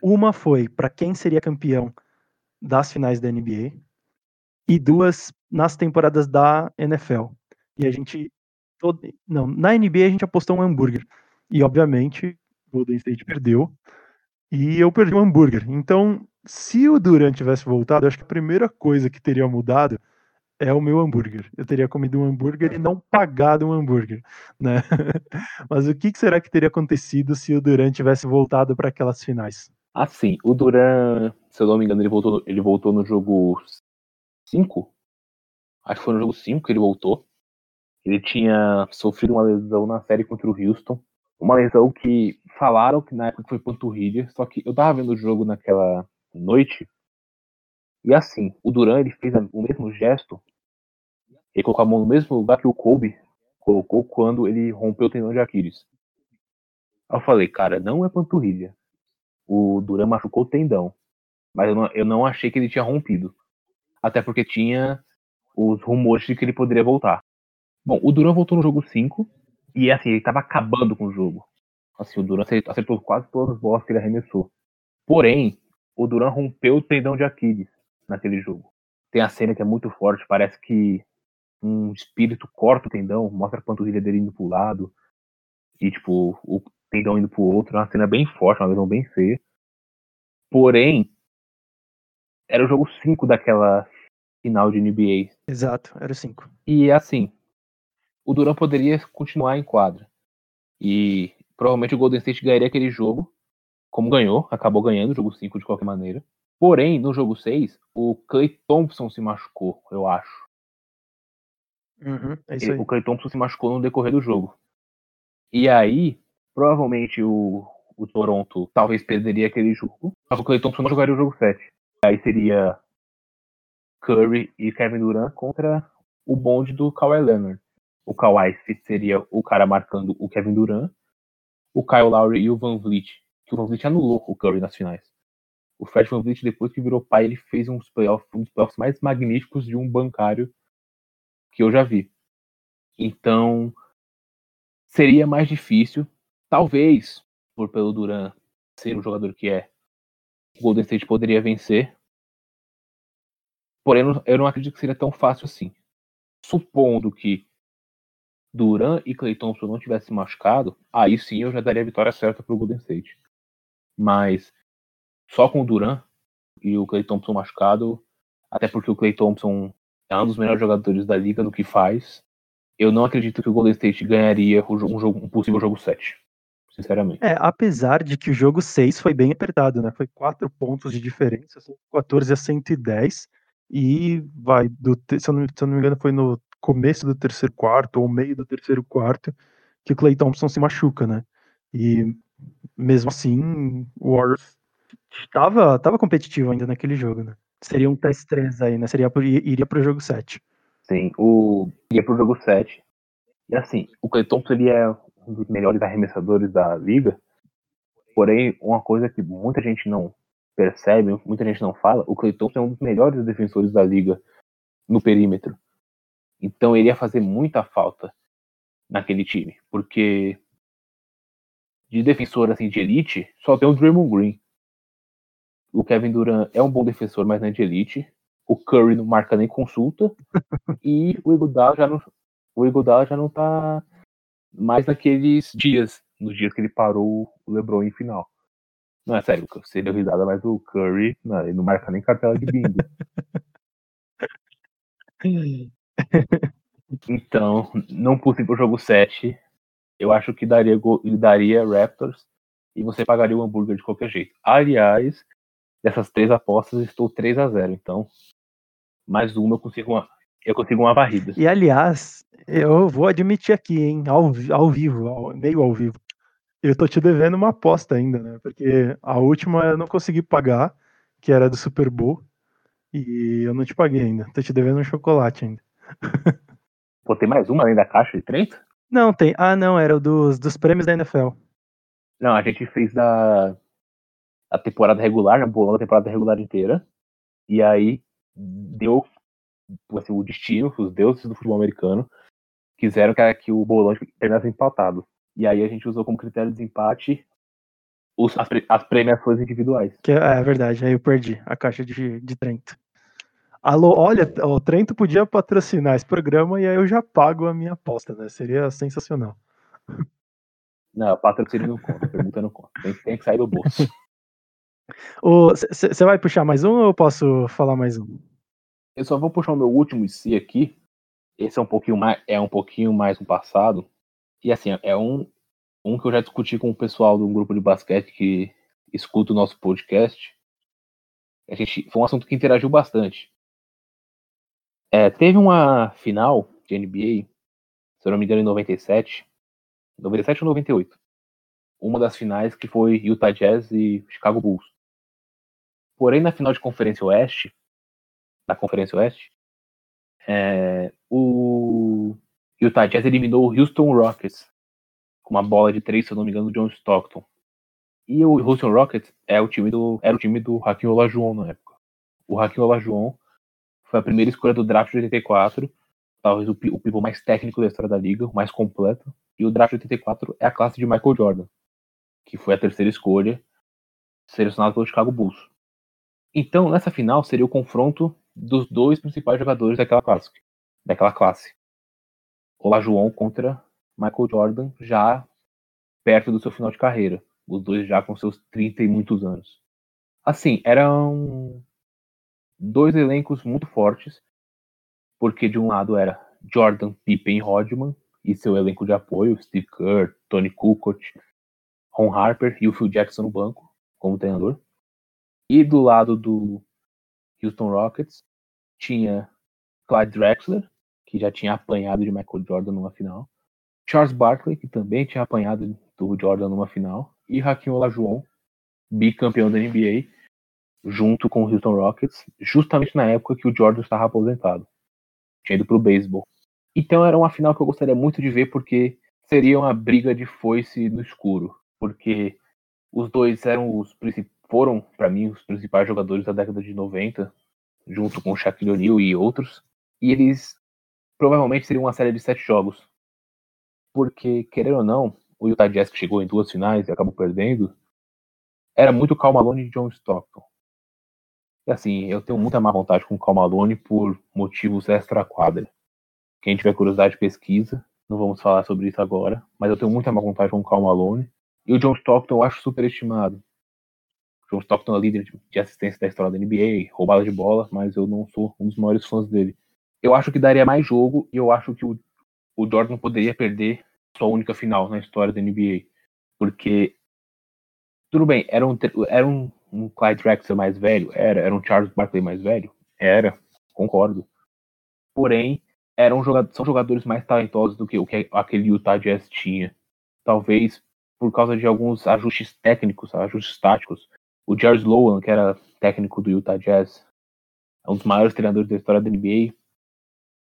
Uma foi para quem seria campeão das finais da NBA e duas nas temporadas da NFL. E a gente todo, não, na NBA a gente apostou um hambúrguer. E obviamente Golden State perdeu e eu perdi o um hambúrguer. Então, se o Durant tivesse voltado, acho que a primeira coisa que teria mudado é o meu hambúrguer. Eu teria comido um hambúrguer e não pagado um hambúrguer, né? (laughs) Mas o que será que teria acontecido se o Durant tivesse voltado para aquelas finais? Assim, o Duran, se eu não me engano, ele voltou, ele voltou no jogo 5. Acho que foi no jogo 5 que ele voltou. Ele tinha sofrido uma lesão na série contra o Houston. Uma lesão que falaram que na época foi panturrilha, só que eu tava vendo o jogo naquela noite. E assim, o Duran ele fez o mesmo gesto. Ele colocou a mão no mesmo lugar que o Kobe colocou quando ele rompeu o tendão de Aquiles. Eu falei, cara, não é panturrilha o Duran machucou o tendão. Mas eu não, eu não achei que ele tinha rompido. Até porque tinha os rumores de que ele poderia voltar. Bom, o Duran voltou no jogo 5. E assim, ele tava acabando com o jogo. Assim, o Duran acertou quase todas as bolas que ele arremessou. Porém, o Duran rompeu o tendão de Aquiles naquele jogo. Tem a cena que é muito forte, parece que um espírito corta o tendão, mostra a panturrilha dele indo pro lado. E, tipo, o tendão indo pro outro, uma cena bem forte, uma lesão bem feia. Porém, era o jogo 5 daquela final de NBA. Exato, era o 5. E assim, o Duran poderia continuar em quadra. E provavelmente o Golden State ganharia aquele jogo, como ganhou, acabou ganhando o jogo 5 de qualquer maneira. Porém, no jogo 6, o Clay Thompson se machucou, eu acho. Uhum, é o Clay Thompson se machucou no decorrer do jogo. E aí, provavelmente o, o Toronto talvez perderia aquele jogo, mas o Clay Thompson não jogaria o jogo 7. Aí seria Curry e Kevin Durant contra o bonde do Kawhi Leonard. O Kawhi seria o cara marcando o Kevin Durant, o Kyle Lowry e o Van Vliet, que o Van Vliet anulou o Curry nas finais. O Fred Van Vliet, depois que virou pai, ele fez uns playoffs, um dos playoffs mais magníficos de um bancário que eu já vi. Então, seria mais difícil, talvez, por pelo Duran ser o jogador que é, o Golden State poderia vencer. Porém, eu não acredito que seria tão fácil assim. Supondo que Duran e Clay Thompson não tivessem machucado, aí sim eu já daria a vitória certa para o Golden State. Mas só com o Duran e o Clay Thompson machucado, até porque o Clay Thompson é um dos melhores jogadores da liga no que faz, eu não acredito que o Golden State ganharia um, jogo, um possível jogo 7. Sinceramente. É, apesar de que o jogo 6 foi bem apertado, né? Foi 4 pontos de diferença, 14 a 110. E vai, do, se, eu não, se eu não me engano, foi no começo do terceiro quarto, ou meio do terceiro quarto, que o Clay Thompson se machuca, né? E mesmo assim, o Warriors estava tava competitivo ainda naquele jogo, né? Seria um test 3 aí, né? Seria, iria pro jogo 7. Sim, o, iria pro jogo 7. E assim, o Thompson ele é um dos melhores arremessadores da liga. Porém, uma coisa que muita gente não percebe, muita gente não fala, o Thompson é um dos melhores defensores da liga no perímetro. Então ele ia fazer muita falta naquele time, porque de defensor assim de elite só tem o Draymond Green. O Kevin Durant é um bom defensor, mas não é de elite. O Curry não marca nem consulta (laughs) e o Iguodala já não o Iguodala já não tá mais naqueles dias, nos dias que ele parou o LeBron em final. Não é sério, você deu risada, mas o Curry, não, ele não marca nem cartela de bingo. (laughs) então, não possível jogo 7. Eu acho que daria, daria Raptors e você pagaria o hambúrguer de qualquer jeito. Aliás, dessas três apostas, estou 3 a 0 Então, mais uma eu consigo uma, eu consigo uma varrida. E aliás, eu vou admitir aqui, hein, ao, ao vivo, ao, meio ao vivo. Eu tô te devendo uma aposta ainda, né? Porque a última eu não consegui pagar, que era do Super Bowl, e eu não te paguei ainda. Tô te devendo um chocolate ainda. Pô, tem mais uma além da caixa de 30? Não, tem. Ah, não, era o dos, dos prêmios da NFL. Não, a gente fez da a temporada regular, né? Bolão da temporada regular inteira. E aí deu assim, o destino, os deuses do futebol americano quiseram que, que o bolão terminasse empatado. E aí a gente usou como critério de desempate os, as, as premiações individuais. Que, é, é verdade, aí eu perdi a caixa de, de Trento. Alô, olha, o Trento podia patrocinar esse programa e aí eu já pago a minha aposta, né? Seria sensacional. Não, patrocínio não conta, pergunta não conta. Tem, tem que sair do bolso. (laughs) Você vai puxar mais um ou eu posso falar mais um? Eu só vou puxar o meu último em si aqui. Esse é um pouquinho mais, é um pouquinho mais no passado. E assim, é um, um que eu já discuti com o pessoal do grupo de basquete que escuta o nosso podcast. A gente, foi um assunto que interagiu bastante. É, teve uma final de NBA, se eu não me engano, em 97. 97 ou 98. Uma das finais que foi Utah Jazz e Chicago Bulls. Porém, na final de Conferência Oeste, da Conferência Oeste, é, o Utah Jazz eliminou o Houston Rockets com uma bola de três, se eu não me engano, do John Stockton. E o Houston Rockets é o time do, era o time do Hakim Olajuwon na época. O Hakim Olajuwon foi a primeira escolha do draft de 84, talvez o, o pivô mais técnico da história da liga, o mais completo. E o draft de 84 é a classe de Michael Jordan, que foi a terceira escolha selecionada pelo Chicago Bulls. Então, nessa final seria o confronto dos dois principais jogadores daquela classe. Daquela classe. Olajuwon contra Michael Jordan, já perto do seu final de carreira. Os dois já com seus 30 e muitos anos. Assim, eram dois elencos muito fortes, porque de um lado era Jordan, Pippen e Rodman, e seu elenco de apoio, Steve Kerr, Tony Kukoc, Ron Harper e o Phil Jackson no banco, como treinador. E do lado do Houston Rockets tinha Clyde Drexler, que já tinha apanhado de Michael Jordan numa final. Charles Barkley, que também tinha apanhado do Jordan numa final. E Hakim Olajuwon, bicampeão da NBA, junto com o Houston Rockets, justamente na época que o Jordan estava aposentado. Tinha ido pro beisebol. Então era uma final que eu gostaria muito de ver, porque seria uma briga de foice no escuro. Porque os dois eram os foram, para mim, os principais jogadores da década de 90, junto com o Shaquille O'Neal e outros. E eles provavelmente seriam uma série de sete jogos. Porque, querendo ou não, o Utah Jazz que chegou em duas finais e acabou perdendo, era muito Cal Malone e John Stockton. Assim, eu tenho muita má vontade com o Cal Malone por motivos extra-quadra. Quem tiver curiosidade, pesquisa. Não vamos falar sobre isso agora, mas eu tenho muita má vontade com o Cal Malone. E o John Stockton eu acho superestimado. John Stockton é líder de assistência da história da NBA, roubada de bola, mas eu não sou um dos maiores fãs dele. Eu acho que daria mais jogo e eu acho que o, o Jordan poderia perder sua única final na história da NBA. Porque, tudo bem, era um, era um, um Clyde Drexler mais velho? Era. Era um Charles Barkley mais velho? Era, concordo. Porém, eram jogadores, são jogadores mais talentosos do que o que aquele Utah Jazz tinha. Talvez por causa de alguns ajustes técnicos, ajustes táticos. O Jerry Sloan, que era técnico do Utah Jazz, é um dos maiores treinadores da história da NBA.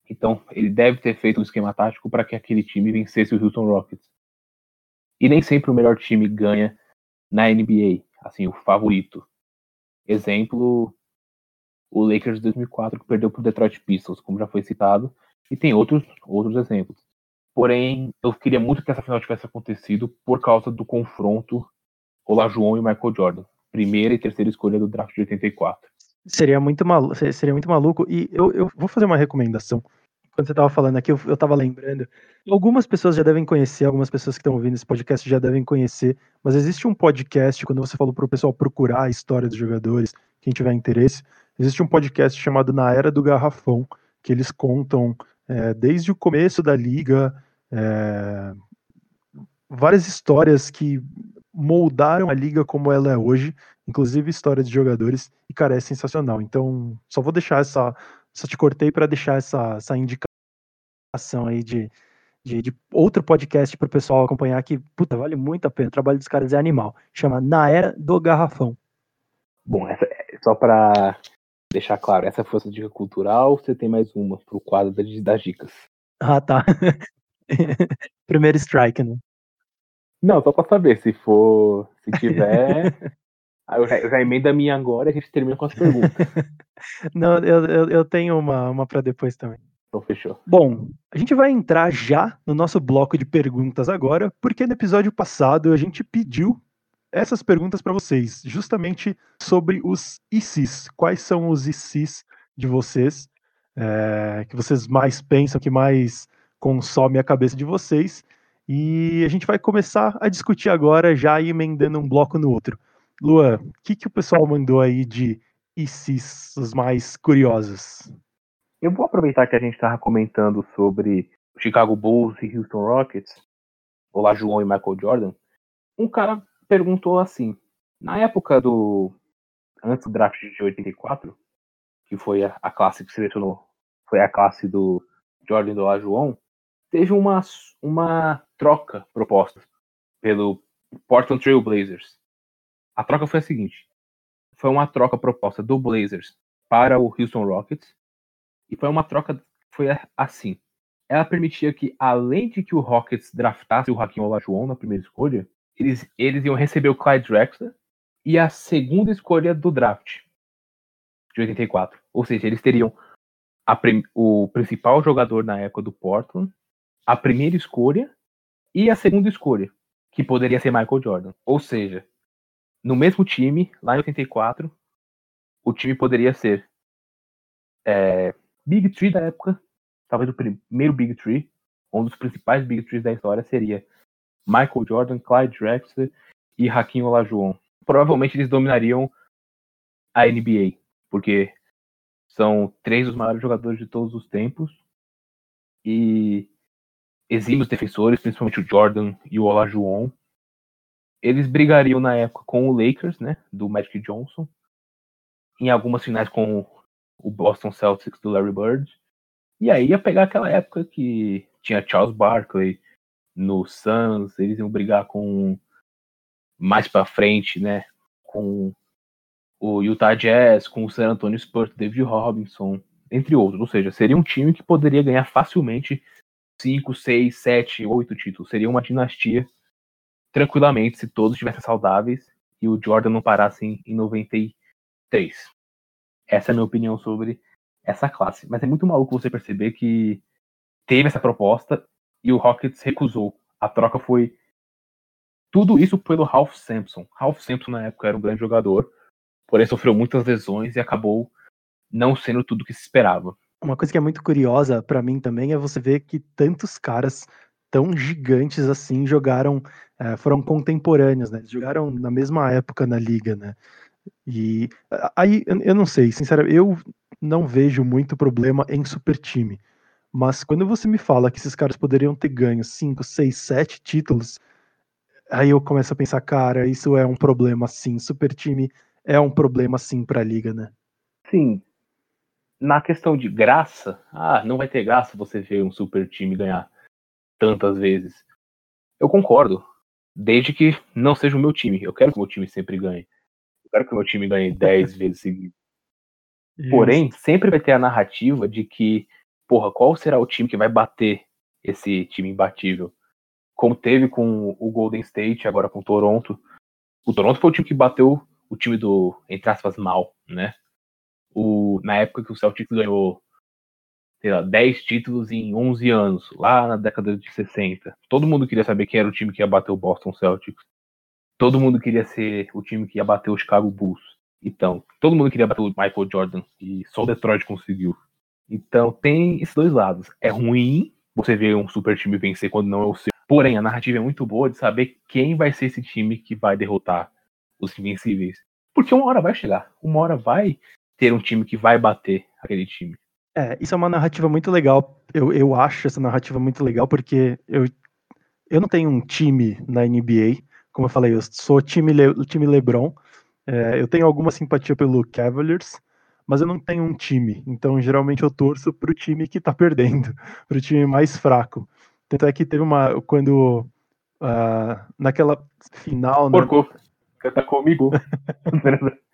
Então, ele deve ter feito um esquema tático para que aquele time vencesse o Houston Rockets. E nem sempre o melhor time ganha na NBA, assim, o favorito. Exemplo, o Lakers de 2004 que perdeu para o Detroit Pistons, como já foi citado, e tem outros outros exemplos. Porém, eu queria muito que essa final tivesse acontecido por causa do confronto Olajuwon e Michael Jordan primeira e terceira escolha do draft de 84. Seria muito, malu seria muito maluco. E eu, eu vou fazer uma recomendação. Quando você estava falando aqui, eu, eu tava lembrando. Algumas pessoas já devem conhecer, algumas pessoas que estão ouvindo esse podcast já devem conhecer, mas existe um podcast, quando você falou para o pessoal procurar a história dos jogadores, quem tiver interesse, existe um podcast chamado Na Era do Garrafão, que eles contam é, desde o começo da liga, é, várias histórias que moldaram a liga como ela é hoje, inclusive história de jogadores, e cara, é sensacional. Então, só vou deixar essa. Só te cortei para deixar essa, essa indicação aí de, de, de outro podcast para o pessoal acompanhar que, puta, vale muito a pena. O trabalho dos caras é animal. Chama Na Era do Garrafão. Bom, essa, é só para deixar claro, essa foi a sua dica cultural, você tem mais uma pro quadro das dicas. Ah, tá. (laughs) Primeiro strike, né? Não, só pra saber, se for. Se tiver. (laughs) eu já, eu já emendo a minha agora e a gente termina com as perguntas. (laughs) Não, eu, eu, eu tenho uma, uma para depois também. Então fechou. Bom, a gente vai entrar já no nosso bloco de perguntas agora, porque no episódio passado a gente pediu essas perguntas para vocês, justamente sobre os ICs. Quais são os ICs de vocês, é, que vocês mais pensam, que mais consome a cabeça de vocês? E a gente vai começar a discutir agora, já emendando um bloco no outro. Luan, o que, que o pessoal mandou aí de ICs mais curiosos? Eu vou aproveitar que a gente estava comentando sobre Chicago Bulls e Houston Rockets, Olá João e Michael Jordan. Um cara perguntou assim, na época do antes do draft de 84, que foi a, a classe que selecionou, foi a classe do Jordan do Olá João, teve uma, uma troca proposta pelo Portland Trail Blazers. A troca foi a seguinte: foi uma troca proposta do Blazers para o Houston Rockets e foi uma troca foi assim. Ela permitia que, além de que o Rockets draftasse o Hakim Olajuwon na primeira escolha, eles, eles iam receber o Clyde Drexler e a segunda escolha do draft de 84. Ou seja, eles teriam o principal jogador na época do Portland a primeira escolha e a segunda escolha, que poderia ser Michael Jordan. Ou seja, no mesmo time, lá em 84, o time poderia ser é, Big Tree da época, talvez o primeiro Big Tree, um dos principais Big Trees da história seria Michael Jordan, Clyde Drexler e Hakim Olajuwon. Provavelmente eles dominariam a NBA, porque são três dos maiores jogadores de todos os tempos e exímios defensores, principalmente o Jordan e o Olajuwon. Eles brigariam na época com o Lakers, né, do Magic Johnson, em algumas finais com o Boston Celtics do Larry Bird. E aí ia pegar aquela época que tinha Charles Barkley no Suns, eles iam brigar com mais para frente, né, com o Utah Jazz, com o San Antonio Spurs, David Robinson, entre outros. Ou seja, seria um time que poderia ganhar facilmente 5, 6, 7, 8 títulos. Seria uma dinastia tranquilamente se todos estivessem saudáveis e o Jordan não parasse em, em 93. Essa é a minha opinião sobre essa classe. Mas é muito maluco você perceber que teve essa proposta e o Rockets recusou. A troca foi tudo isso pelo Ralph Sampson. Ralph Sampson na época era um grande jogador, porém sofreu muitas lesões e acabou não sendo tudo o que se esperava. Uma coisa que é muito curiosa para mim também é você ver que tantos caras tão gigantes assim jogaram, é, foram contemporâneos, né? jogaram na mesma época na liga, né? E aí eu não sei, sinceramente, eu não vejo muito problema em super time. Mas quando você me fala que esses caras poderiam ter ganho 5, 6, 7 títulos, aí eu começo a pensar, cara, isso é um problema sim. Super time é um problema sim para a liga, né? Sim. Na questão de graça, ah, não vai ter graça você ver um super time ganhar tantas vezes. Eu concordo. Desde que não seja o meu time. Eu quero que o meu time sempre ganhe. Eu quero que o meu time ganhe (laughs) 10 vezes seguidas. Porém, sempre vai ter a narrativa de que, porra, qual será o time que vai bater esse time imbatível? Como teve com o Golden State, agora com o Toronto. O Toronto foi o time que bateu o time do, entre aspas, mal, né? O, na época que o Celtics ganhou sei lá, 10 títulos em 11 anos, lá na década de 60. Todo mundo queria saber quem era o time que ia bater o Boston Celtics. Todo mundo queria ser o time que ia bater o Chicago Bulls. Então, todo mundo queria bater o Michael Jordan e só o Detroit conseguiu. Então, tem esses dois lados. É ruim você ver um super time vencer quando não é o seu. Porém, a narrativa é muito boa de saber quem vai ser esse time que vai derrotar os invencíveis. Porque uma hora vai chegar. Uma hora vai ter um time que vai bater aquele time. É, isso é uma narrativa muito legal. Eu, eu acho essa narrativa muito legal porque eu, eu não tenho um time na NBA. Como eu falei, eu sou time, Le, time LeBron. É, eu tenho alguma simpatia pelo Cavaliers, mas eu não tenho um time. Então, geralmente, eu torço pro time que tá perdendo, (laughs) pro time mais fraco. Tanto é que teve uma. Quando. Uh, naquela final. Né? Porco, né? tá comigo. (laughs)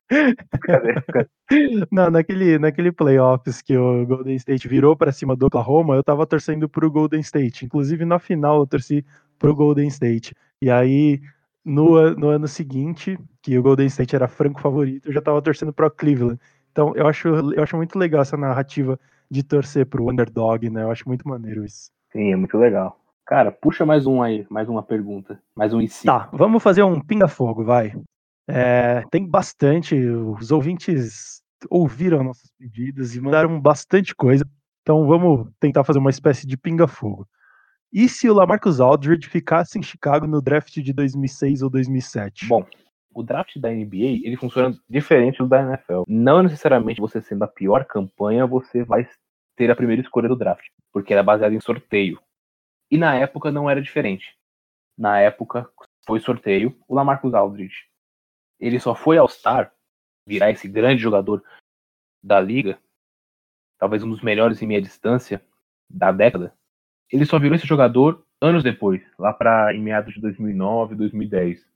Não, naquele, naquele playoffs que o Golden State virou para cima do Oklahoma, eu tava torcendo pro Golden State. Inclusive, na final, eu torci pro Golden State. E aí, no, no ano seguinte, que o Golden State era franco favorito, eu já tava torcendo pro Cleveland. Então, eu acho, eu acho muito legal essa narrativa de torcer pro underdog, né? Eu acho muito maneiro isso. Sim, é muito legal. Cara, puxa mais um aí, mais uma pergunta, mais um e Tá, vamos fazer um pinga-fogo, vai. É, tem bastante, os ouvintes ouviram nossos pedidos e mandaram bastante coisa, então vamos tentar fazer uma espécie de pinga-fogo. E se o Lamarcus Aldridge ficasse em Chicago no draft de 2006 ou 2007? Bom, o draft da NBA ele funciona diferente do da NFL. Não necessariamente você sendo a pior campanha você vai ter a primeira escolha do draft, porque era baseado em sorteio. E na época não era diferente. Na época foi sorteio, o Lamarcus Aldridge. Ele só foi All-Star, virar esse grande jogador da liga, talvez um dos melhores em meia distância da década, ele só virou esse jogador anos depois, lá para em meados de 2009, 2010.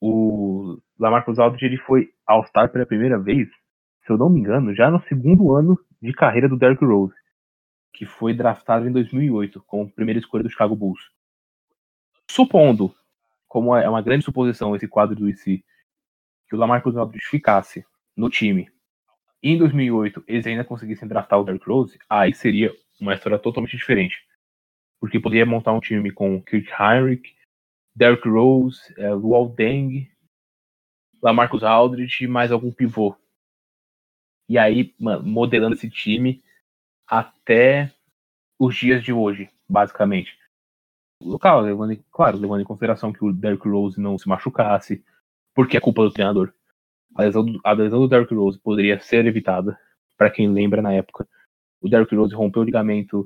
O Lamarcus Aldridge ele foi All-Star pela primeira vez, se eu não me engano, já no segundo ano de carreira do Derrick Rose, que foi draftado em 2008 como primeira escolha do Chicago Bulls. Supondo, como é uma grande suposição esse quadro do IC, que o Lamarcus Aldridge ficasse no time e em 2008 eles ainda conseguissem draftar o Derrick Rose, aí seria uma história totalmente diferente. Porque poderia montar um time com Kirk Heinrich, Derrick Rose, é, Luol Deng, Lamarcus Aldridge e mais algum pivô. E aí, mano, modelando esse time até os dias de hoje, basicamente. Local, levando, claro, levando em consideração que o Derrick Rose não se machucasse, porque é culpa do treinador. A lesão do, a lesão do Derrick Rose poderia ser evitada, para quem lembra na época. O Derrick Rose rompeu o ligamento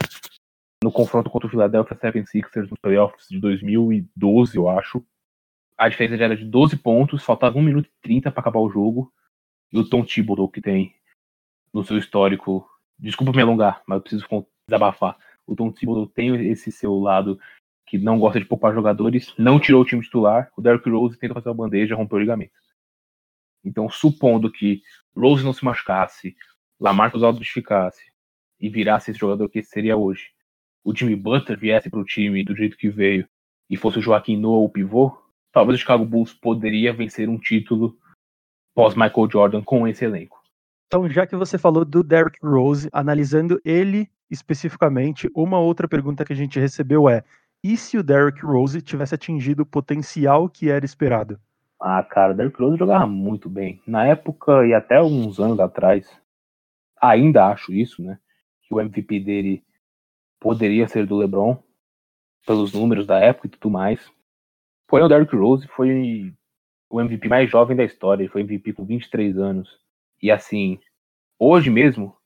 no confronto contra o Philadelphia 76ers nos playoffs de 2012, eu acho. A diferença já era de 12 pontos, faltava 1 minuto e 30 para acabar o jogo. E o Tom Thibodeau, que tem no seu histórico. Desculpa me alongar, mas eu preciso desabafar. O Tom Thibodeau tem esse seu lado que não gosta de poupar jogadores, não tirou o time titular. O Derrick Rose tenta fazer a bandeja, rompeu o ligamento. Então, supondo que Rose não se machucasse, Lamarcus Aldridge ficasse e virasse esse jogador que seria hoje, o Jimmy Butler viesse para o time do jeito que veio e fosse o Joaquim Noah o pivô, talvez o Chicago Bulls poderia vencer um título pós Michael Jordan com esse elenco. Então, já que você falou do Derrick Rose, analisando ele especificamente, uma outra pergunta que a gente recebeu é: e se o Derrick Rose tivesse atingido o potencial que era esperado? Ah, cara, o Derrick Rose jogava muito bem. Na época e até alguns anos atrás, ainda acho isso, né? Que o MVP dele poderia ser do LeBron, pelos números da época e tudo mais. Porém, o Derrick Rose foi o MVP mais jovem da história, ele foi MVP com 23 anos. E assim, hoje mesmo,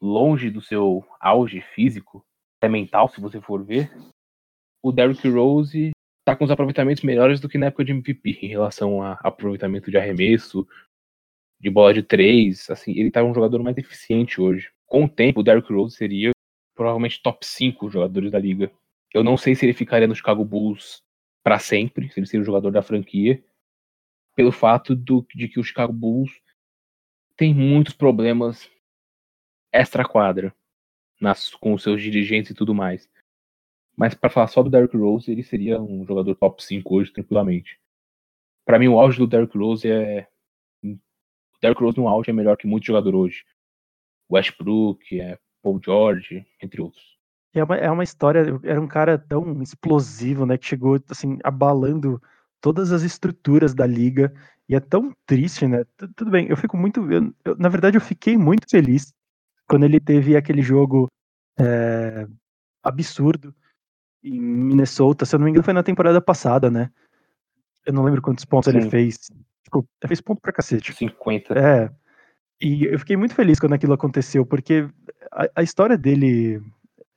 longe do seu auge físico, até mental, se você for ver, o Derrick Rose tá com os aproveitamentos melhores do que na época de MVP, em relação a aproveitamento de arremesso, de bola de três, assim, ele tá um jogador mais eficiente hoje. Com o tempo, o Derrick Rose seria provavelmente top 5 jogadores da liga. Eu não sei se ele ficaria no Chicago Bulls para sempre, se ele seria o jogador da franquia, pelo fato do, de que o Chicago Bulls tem muitos problemas extra-quadra com os seus dirigentes e tudo mais. Mas para falar só do Derrick Rose, ele seria um jogador top 5 hoje, tranquilamente. Para mim, o auge do Derrick Rose é. O Derrick Rose no auge é melhor que muito jogador hoje. Westbrook, é Paul George, entre outros. É uma, é uma história, era um cara tão explosivo, né, que chegou, assim, abalando todas as estruturas da liga, e é tão triste, né, tudo bem, eu fico muito, eu, eu, na verdade eu fiquei muito feliz quando ele teve aquele jogo é, absurdo em Minnesota, se eu não me engano foi na temporada passada, né? Eu não lembro quantos pontos Sim. ele fez. Tipo, ele fez ponto pra cacete. 50. É. E eu fiquei muito feliz quando aquilo aconteceu, porque a, a história dele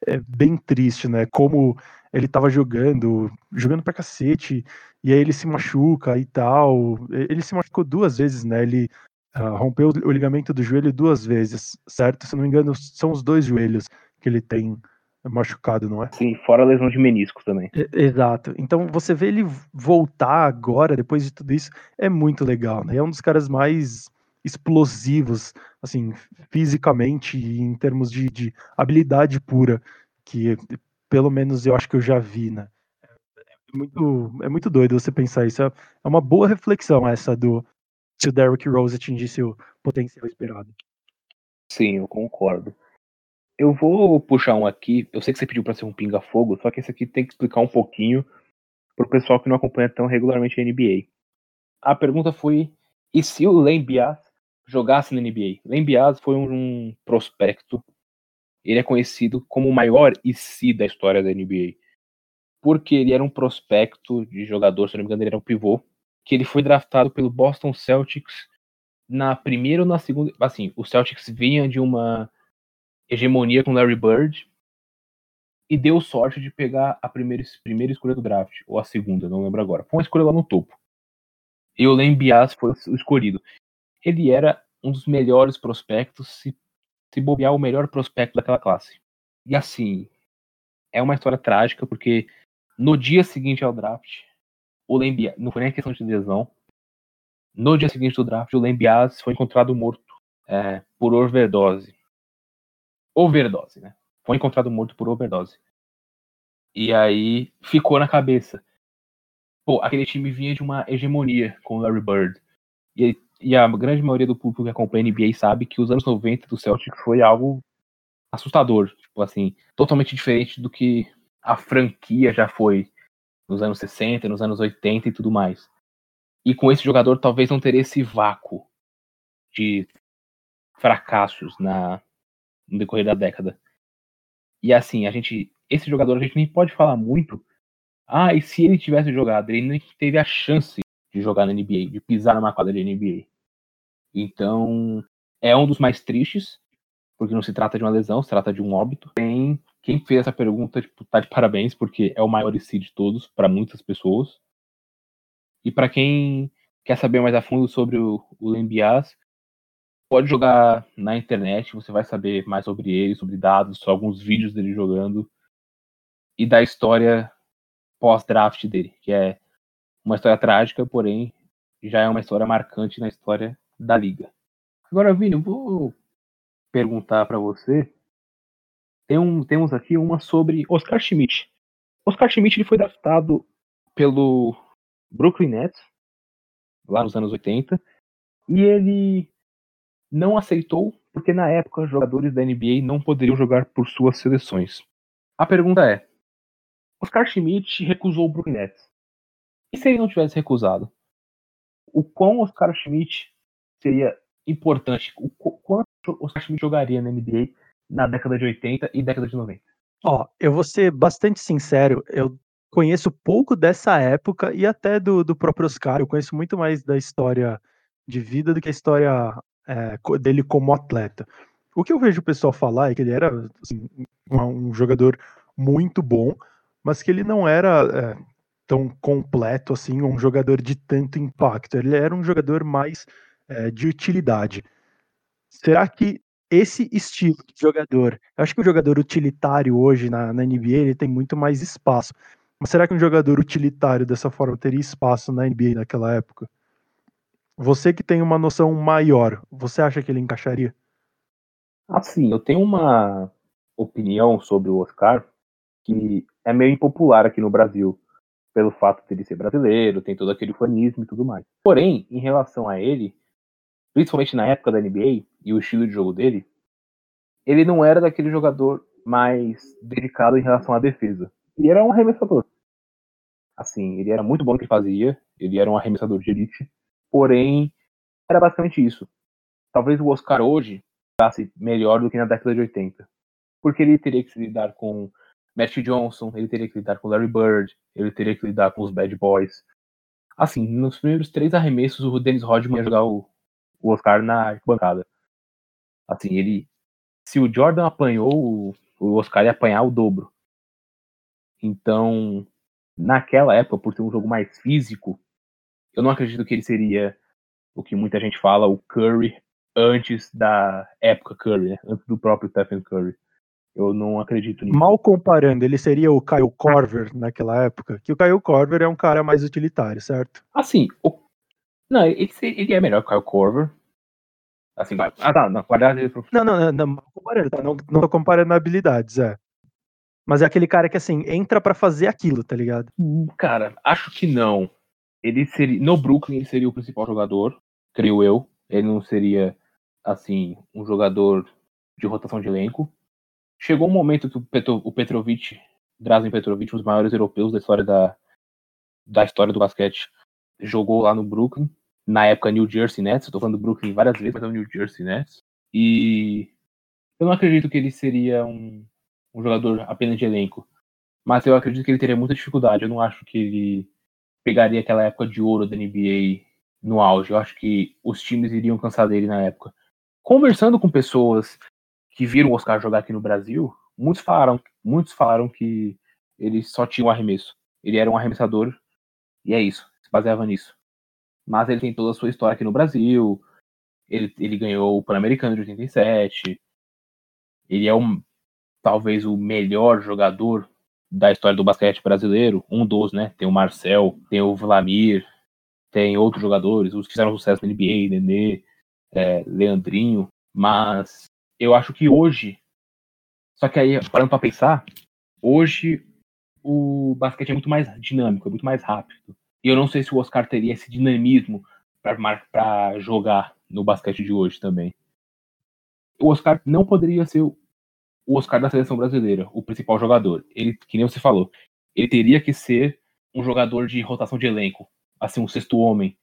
é bem triste, né? Como ele tava jogando, jogando pra cacete, e aí ele se machuca e tal. Ele se machucou duas vezes, né? Ele uh, rompeu o ligamento do joelho duas vezes, certo? Se não me engano, são os dois joelhos que ele tem machucado, não é? Sim, fora a lesão de menisco também. exato. Então você vê ele voltar agora, depois de tudo isso, é muito legal, né? É um dos caras mais explosivos, assim, fisicamente e em termos de, de habilidade pura, que pelo menos eu acho que eu já vi, né? É muito, é muito doido você pensar isso. É, é uma boa reflexão essa do se o Derrick Rose atingisse o potencial esperado. Sim, eu concordo. Eu vou puxar um aqui. Eu sei que você pediu para ser um pinga-fogo, só que esse aqui tem que explicar um pouquinho pro pessoal que não acompanha tão regularmente a NBA. A pergunta foi: e se o Len Bias jogasse na NBA? Len Bias foi um, prospecto. Ele é conhecido como o maior IC da história da NBA. Porque ele era um prospecto de jogador, se não me engano, ele era um pivô. Que ele foi draftado pelo Boston Celtics na primeira ou na segunda. Assim, o Celtics vinha de uma hegemonia com Larry Bird e deu sorte de pegar a primeira, primeira escolha do draft, ou a segunda, não lembro agora. Foi uma escolha lá no topo. E o Len Bias foi o escolhido. Ele era um dos melhores prospectos, se, se bobear o melhor prospecto daquela classe. E assim, é uma história trágica, porque no dia seguinte ao draft, o Len Bias, não foi nem questão de lesão, no dia seguinte do draft, o Len Bias foi encontrado morto é, por overdose overdose, né? Foi encontrado morto por overdose. E aí ficou na cabeça. Pô, aquele time vinha de uma hegemonia com o Larry Bird. E, e a grande maioria do público que acompanha a NBA sabe que os anos 90 do Celtics foi algo assustador. Tipo assim, totalmente diferente do que a franquia já foi nos anos 60, nos anos 80 e tudo mais. E com esse jogador talvez não teria esse vácuo de fracassos na, no decorrer da década. E assim, a gente. Esse jogador a gente nem pode falar muito. Ah, e se ele tivesse jogado? Ele nem teve a chance de jogar na NBA, de pisar numa quadra de NBA. Então, é um dos mais tristes, porque não se trata de uma lesão, se trata de um óbito. Tem quem fez essa pergunta, tipo, tá de parabéns, porque é o maior IC de todos para muitas pessoas. E para quem quer saber mais a fundo sobre o, o Lembias, pode jogar na internet, você vai saber mais sobre ele, sobre dados, alguns vídeos dele jogando e da história pós-draft dele, que é uma história trágica, porém já é uma história marcante na história da liga. Agora, Vini, eu vou perguntar para você. Tem um, temos aqui uma sobre Oscar Schmidt. Oscar Schmidt ele foi draftado pelo Brooklyn Nets, lá nos anos 80, e ele não aceitou porque na época jogadores da NBA não poderiam jogar por suas seleções. A pergunta é: Oscar Schmidt recusou o Brooklyn Nets. E se ele não tivesse recusado? O quão Oscar Schmidt seria importante? O quanto Oscar Schmidt jogaria na NBA na década de 80 e década de 90? Ó, eu vou ser bastante sincero, eu conheço pouco dessa época e até do, do próprio Oscar, eu conheço muito mais da história de vida do que a história é, dele como atleta. O que eu vejo o pessoal falar é que ele era assim, um, jogador muito bom, mas que ele não era é, tão completo assim, um jogador de tanto impacto. Ele era um jogador mais é, de utilidade. Será que esse estilo de jogador, eu acho que o jogador utilitário hoje na, na NBA ele tem muito mais espaço. Mas será que um jogador utilitário dessa forma teria espaço na NBA naquela época? Você que tem uma noção maior, você acha que ele encaixaria? Assim, eu tenho uma opinião sobre o Oscar que é meio impopular aqui no Brasil, pelo fato de ele ser brasileiro, tem todo aquele fanismo e tudo mais. Porém, em relação a ele, principalmente na época da NBA e o estilo de jogo dele, ele não era daquele jogador mais dedicado em relação à defesa. Ele era um arremessador. Assim, ele era muito bom no que fazia, ele era um arremessador de elite, porém, era basicamente isso. Talvez o Oscar hoje fosse melhor do que na década de 80. Porque ele teria que se lidar com Magic Johnson, ele teria que lidar com Larry Bird, ele teria que lidar com os Bad Boys. Assim, nos primeiros três arremessos, o Dennis Rodman ia jogar o, o Oscar na bancada. Assim, ele. Se o Jordan apanhou, o Oscar ia apanhar o dobro. Então, naquela época, por ser um jogo mais físico, eu não acredito que ele seria o que muita gente fala, o Curry antes da época Curry, né? antes do próprio Stephen Curry. Eu não acredito nisso. Mal comparando, ele seria o Kyle Korver naquela época? Que o Kyle Korver é um cara mais utilitário, certo? Assim, o... não, ele, ele é melhor que o Kyle Korver. Assim, vai. Ah, tá, na qualidade Não, não, não, não, comparando, tá? não, não tô comparando habilidades, é. Mas é aquele cara que, assim, entra para fazer aquilo, tá ligado? Hum, cara, acho que não. Ele seria. No Brooklyn, ele seria o principal jogador, creio eu. Ele não seria, assim, um jogador de rotação de elenco. Chegou um momento que o, Petro, o Petrovic, Drazen Petrovic, um dos maiores europeus da história da, da história do basquete, jogou lá no Brooklyn, na época New Jersey Nets. Tô falando do Brooklyn várias vezes, mas é o New Jersey Nets. E eu não acredito que ele seria um, um jogador apenas de elenco. Mas eu acredito que ele teria muita dificuldade. Eu não acho que ele pegaria aquela época de ouro da NBA no auge. Eu acho que os times iriam cansar dele na época. Conversando com pessoas que viram o Oscar jogar aqui no Brasil, muitos falaram, muitos falaram que ele só tinha um arremesso. Ele era um arremessador e é isso, se baseava nisso. Mas ele tem toda a sua história aqui no Brasil. Ele, ele ganhou o Pan-Americano de 87. Ele é um, talvez o melhor jogador da história do basquete brasileiro, um dos, né? Tem o Marcel, tem o Vlamir, tem outros jogadores, os que fizeram sucesso na NBA, Nenê, é, Leandrinho, mas eu acho que hoje, só que aí, parando para pensar, hoje o basquete é muito mais dinâmico, é muito mais rápido. E eu não sei se o Oscar teria esse dinamismo para jogar no basquete de hoje também. O Oscar não poderia ser o Oscar da seleção brasileira, o principal jogador. Ele, que nem você falou, ele teria que ser um jogador de rotação de elenco, assim, um sexto homem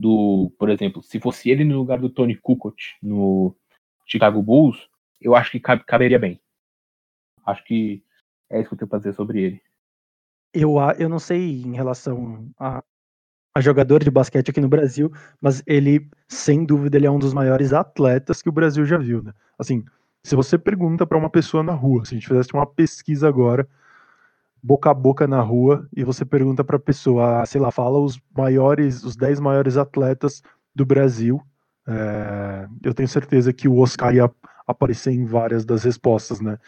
do, por exemplo, se fosse ele no lugar do Tony Kukoc no Chicago Bulls, eu acho que caberia bem. Acho que é isso que eu tenho pra dizer sobre ele. Eu, eu não sei em relação a, a jogador de basquete aqui no Brasil, mas ele, sem dúvida, ele é um dos maiores atletas que o Brasil já viu, né? Assim, se você pergunta para uma pessoa na rua, se a gente fizesse uma pesquisa agora, boca a boca na rua, e você pergunta para a pessoa, ah, sei lá, fala os maiores, os 10 maiores atletas do Brasil, é, eu tenho certeza que o Oscar ia aparecer em várias das respostas, né?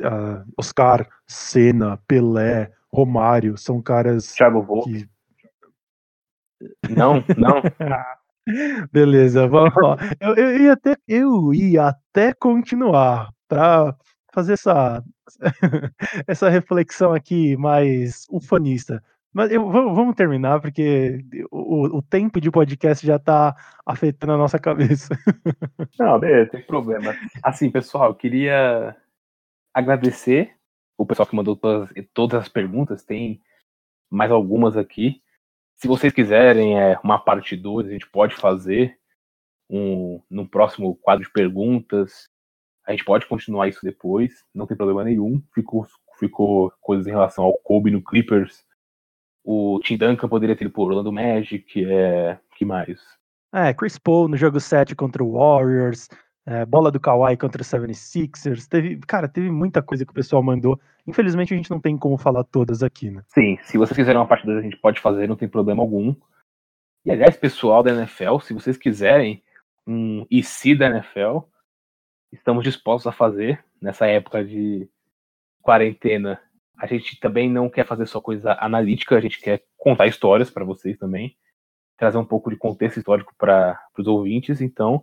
Uh, Oscar, Senna, Pelé, Romário, são caras Thiago Volpe. Que... Não, não. (laughs) Beleza, vamos lá. Eu, eu, ia até, eu ia até continuar para fazer essa, (laughs) essa reflexão aqui mais ufanista. Mas eu, vamos, terminar, porque o, o tempo de podcast já está afetando a nossa cabeça. (laughs) Não, beleza, tem problema. Assim, pessoal, eu queria agradecer o pessoal que mandou todas, todas as perguntas. Tem mais algumas aqui. Se vocês quiserem é, uma parte 2, a gente pode fazer um, no próximo quadro de perguntas. A gente pode continuar isso depois, não tem problema nenhum. Ficou, ficou coisas em relação ao Kobe no Clippers. O Tim Duncan poderia ter ido por Orlando Magic. É, que mais? É, Chris Paul no jogo 7 contra o Warriors. É, bola do Kawhi contra o 76ers. Teve, cara, teve muita coisa que o pessoal mandou. Infelizmente a gente não tem como falar todas aqui, né? Sim, se vocês quiserem uma parte 2 a gente pode fazer, não tem problema algum. E aliás, pessoal da NFL, se vocês quiserem um IC da NFL, estamos dispostos a fazer nessa época de quarentena. A gente também não quer fazer só coisa analítica, a gente quer contar histórias para vocês também, trazer um pouco de contexto histórico para os ouvintes. Então,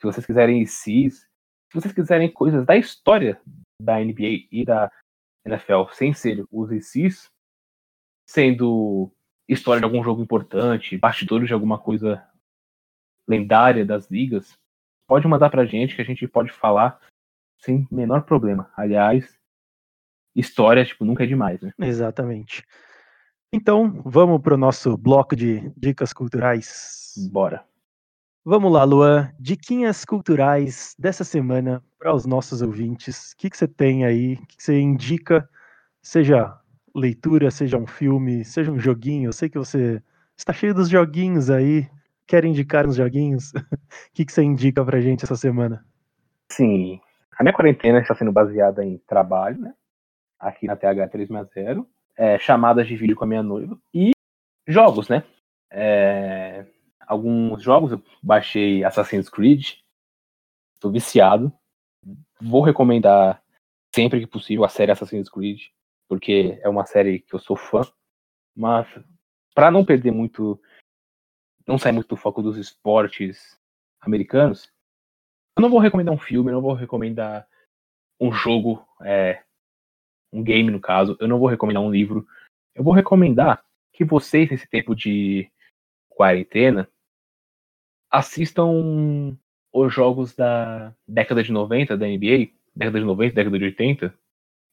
se vocês quiserem ICs, se vocês quiserem coisas da história da NBA e da NFL sem ser os ICs, sendo história de algum jogo importante, bastidores de alguma coisa lendária das ligas, pode mandar pra gente que a gente pode falar sem menor problema. Aliás, história, tipo, nunca é demais, né? Exatamente. Então, vamos pro nosso bloco de dicas culturais. Bora. Vamos lá, Luan. Diquinhas culturais dessa semana para os nossos ouvintes. O que, que você tem aí? O que, que você indica? Seja leitura, seja um filme, seja um joguinho. Eu sei que você está cheio dos joguinhos aí. Quer indicar uns joguinhos? (laughs) O que, que você indica pra gente essa semana? Sim. A minha quarentena está sendo baseada em trabalho, né? Aqui na TH360. É, chamadas de vídeo com a minha noiva. E jogos, né? É, alguns jogos. Eu baixei Assassin's Creed. Estou viciado. Vou recomendar sempre que possível a série Assassin's Creed, porque é uma série que eu sou fã. Mas para não perder muito, não sair muito do foco dos esportes americanos, eu não vou recomendar um filme, não vou recomendar um jogo, é, um game no caso, eu não vou recomendar um livro. Eu vou recomendar que vocês, nesse tempo de quarentena, assistam os jogos da década de 90 da NBA, década de 90, década de 80.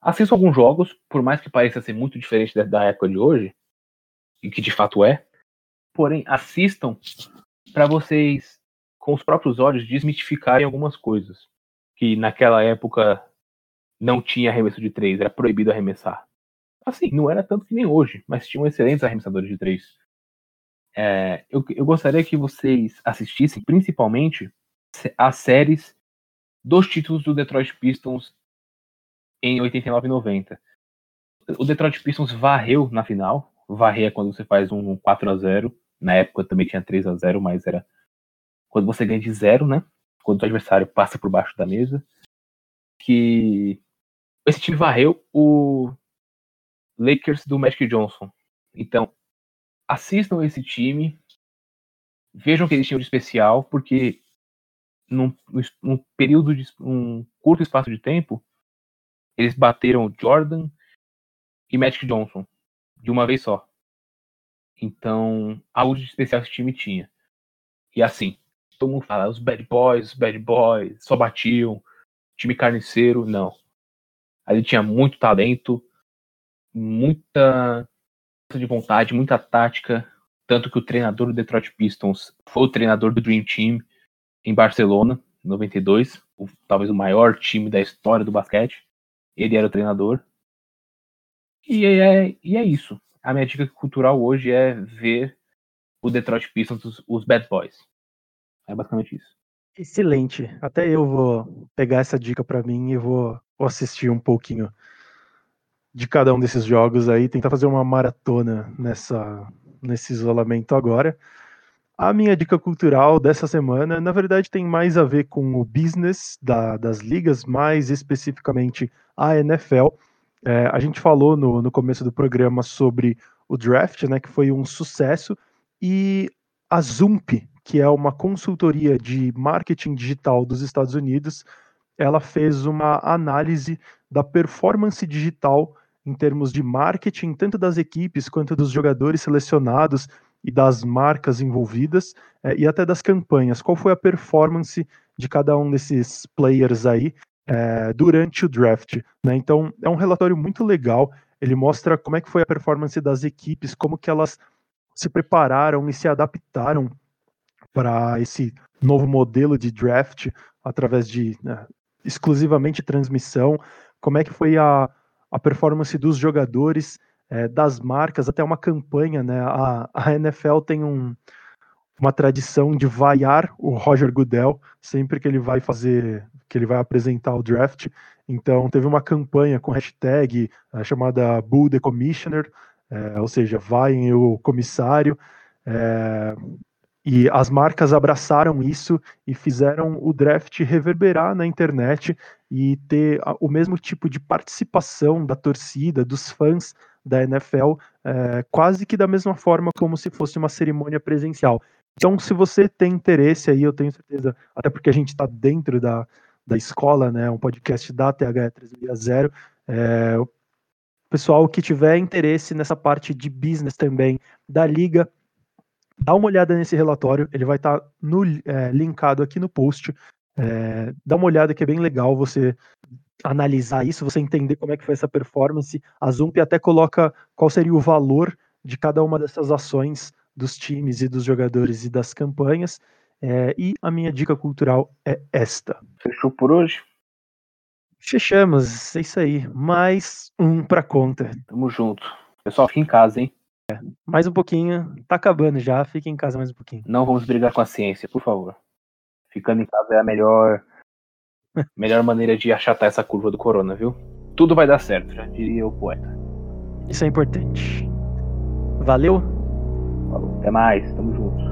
Assistam alguns jogos, por mais que pareça ser muito diferente da, época de hoje, e que de fato é. Porém, assistam para vocês, com os próprios olhos, desmitificarem algumas coisas. Que naquela época não tinha arremesso de três, era proibido arremessar. Assim, não era tanto que nem hoje, mas tinham excelentes arremessadores de três. É, eu, eu gostaria que vocês assistissem principalmente as séries dos títulos do Detroit Pistons em 89 e 90. O Detroit Pistons varreu na final. Varrer é quando você faz um 4 a 0 Na época também tinha 3 a 0 mas era quando você ganha de zero, né? Quando o adversário passa por baixo da mesa. Que esse time varreu o Lakers do Magic Johnson. Então, assistam esse time, vejam que eles tinham de especial, porque num, num período de um curto espaço de tempo, eles bateram Jordan e Magic Johnson de uma vez só. Então, algo de especial esse time tinha. E assim, todo mundo fala, os bad boys, bad boys, só batiam, time carniceiro, não. Ali tinha muito talento, muita de vontade, muita tática, tanto que o treinador do Detroit Pistons foi o treinador do Dream Team em Barcelona, 92, o, talvez o maior time da história do basquete. Ele era o treinador. E é, e é isso. A minha dica cultural hoje é ver o Detroit Pistons, os, os Bad Boys. É basicamente isso. Excelente. Até eu vou pegar essa dica para mim e vou, vou assistir um pouquinho de cada um desses jogos aí, tentar fazer uma maratona nessa, nesse isolamento agora. A minha dica cultural dessa semana, na verdade, tem mais a ver com o business da, das ligas, mais especificamente a NFL. É, a gente falou no, no começo do programa sobre o draft, né, que foi um sucesso, e a Zump, que é uma consultoria de marketing digital dos Estados Unidos, ela fez uma análise da performance digital em termos de marketing, tanto das equipes quanto dos jogadores selecionados e das marcas envolvidas, é, e até das campanhas. Qual foi a performance de cada um desses players aí é, durante o draft? Né? Então, é um relatório muito legal. Ele mostra como é que foi a performance das equipes, como que elas se prepararam e se adaptaram para esse novo modelo de draft através de né, exclusivamente transmissão, como é que foi a, a performance dos jogadores, é, das marcas, até uma campanha, né? A, a NFL tem um, uma tradição de vaiar o Roger Goodell sempre que ele vai fazer, que ele vai apresentar o draft. Então teve uma campanha com hashtag é, chamada Bull the Commissioner, é, ou seja, vaiem o comissário. É, e as marcas abraçaram isso e fizeram o draft reverberar na internet e ter o mesmo tipo de participação da torcida, dos fãs da NFL, é, quase que da mesma forma como se fosse uma cerimônia presencial. Então, se você tem interesse aí, eu tenho certeza, até porque a gente está dentro da, da escola, né, um podcast da TH 360, é, o pessoal que tiver interesse nessa parte de business também da liga, dá uma olhada nesse relatório, ele vai estar tá é, linkado aqui no post. É, dá uma olhada que é bem legal você analisar isso, você entender como é que foi essa performance. A Zump até coloca qual seria o valor de cada uma dessas ações dos times e dos jogadores e das campanhas. É, e a minha dica cultural é esta. Fechou por hoje? Fechamos, é isso aí. Mais um pra conta. Tamo junto. Pessoal, fica em casa, hein? Mais um pouquinho, tá acabando já, fique em casa mais um pouquinho. Não vamos brigar com a ciência, por favor. Ficando em casa é a melhor (laughs) melhor maneira de achatar essa curva do corona, viu? Tudo vai dar certo, já diria o poeta. Isso é importante. Valeu. Falou. Até mais, tamo junto.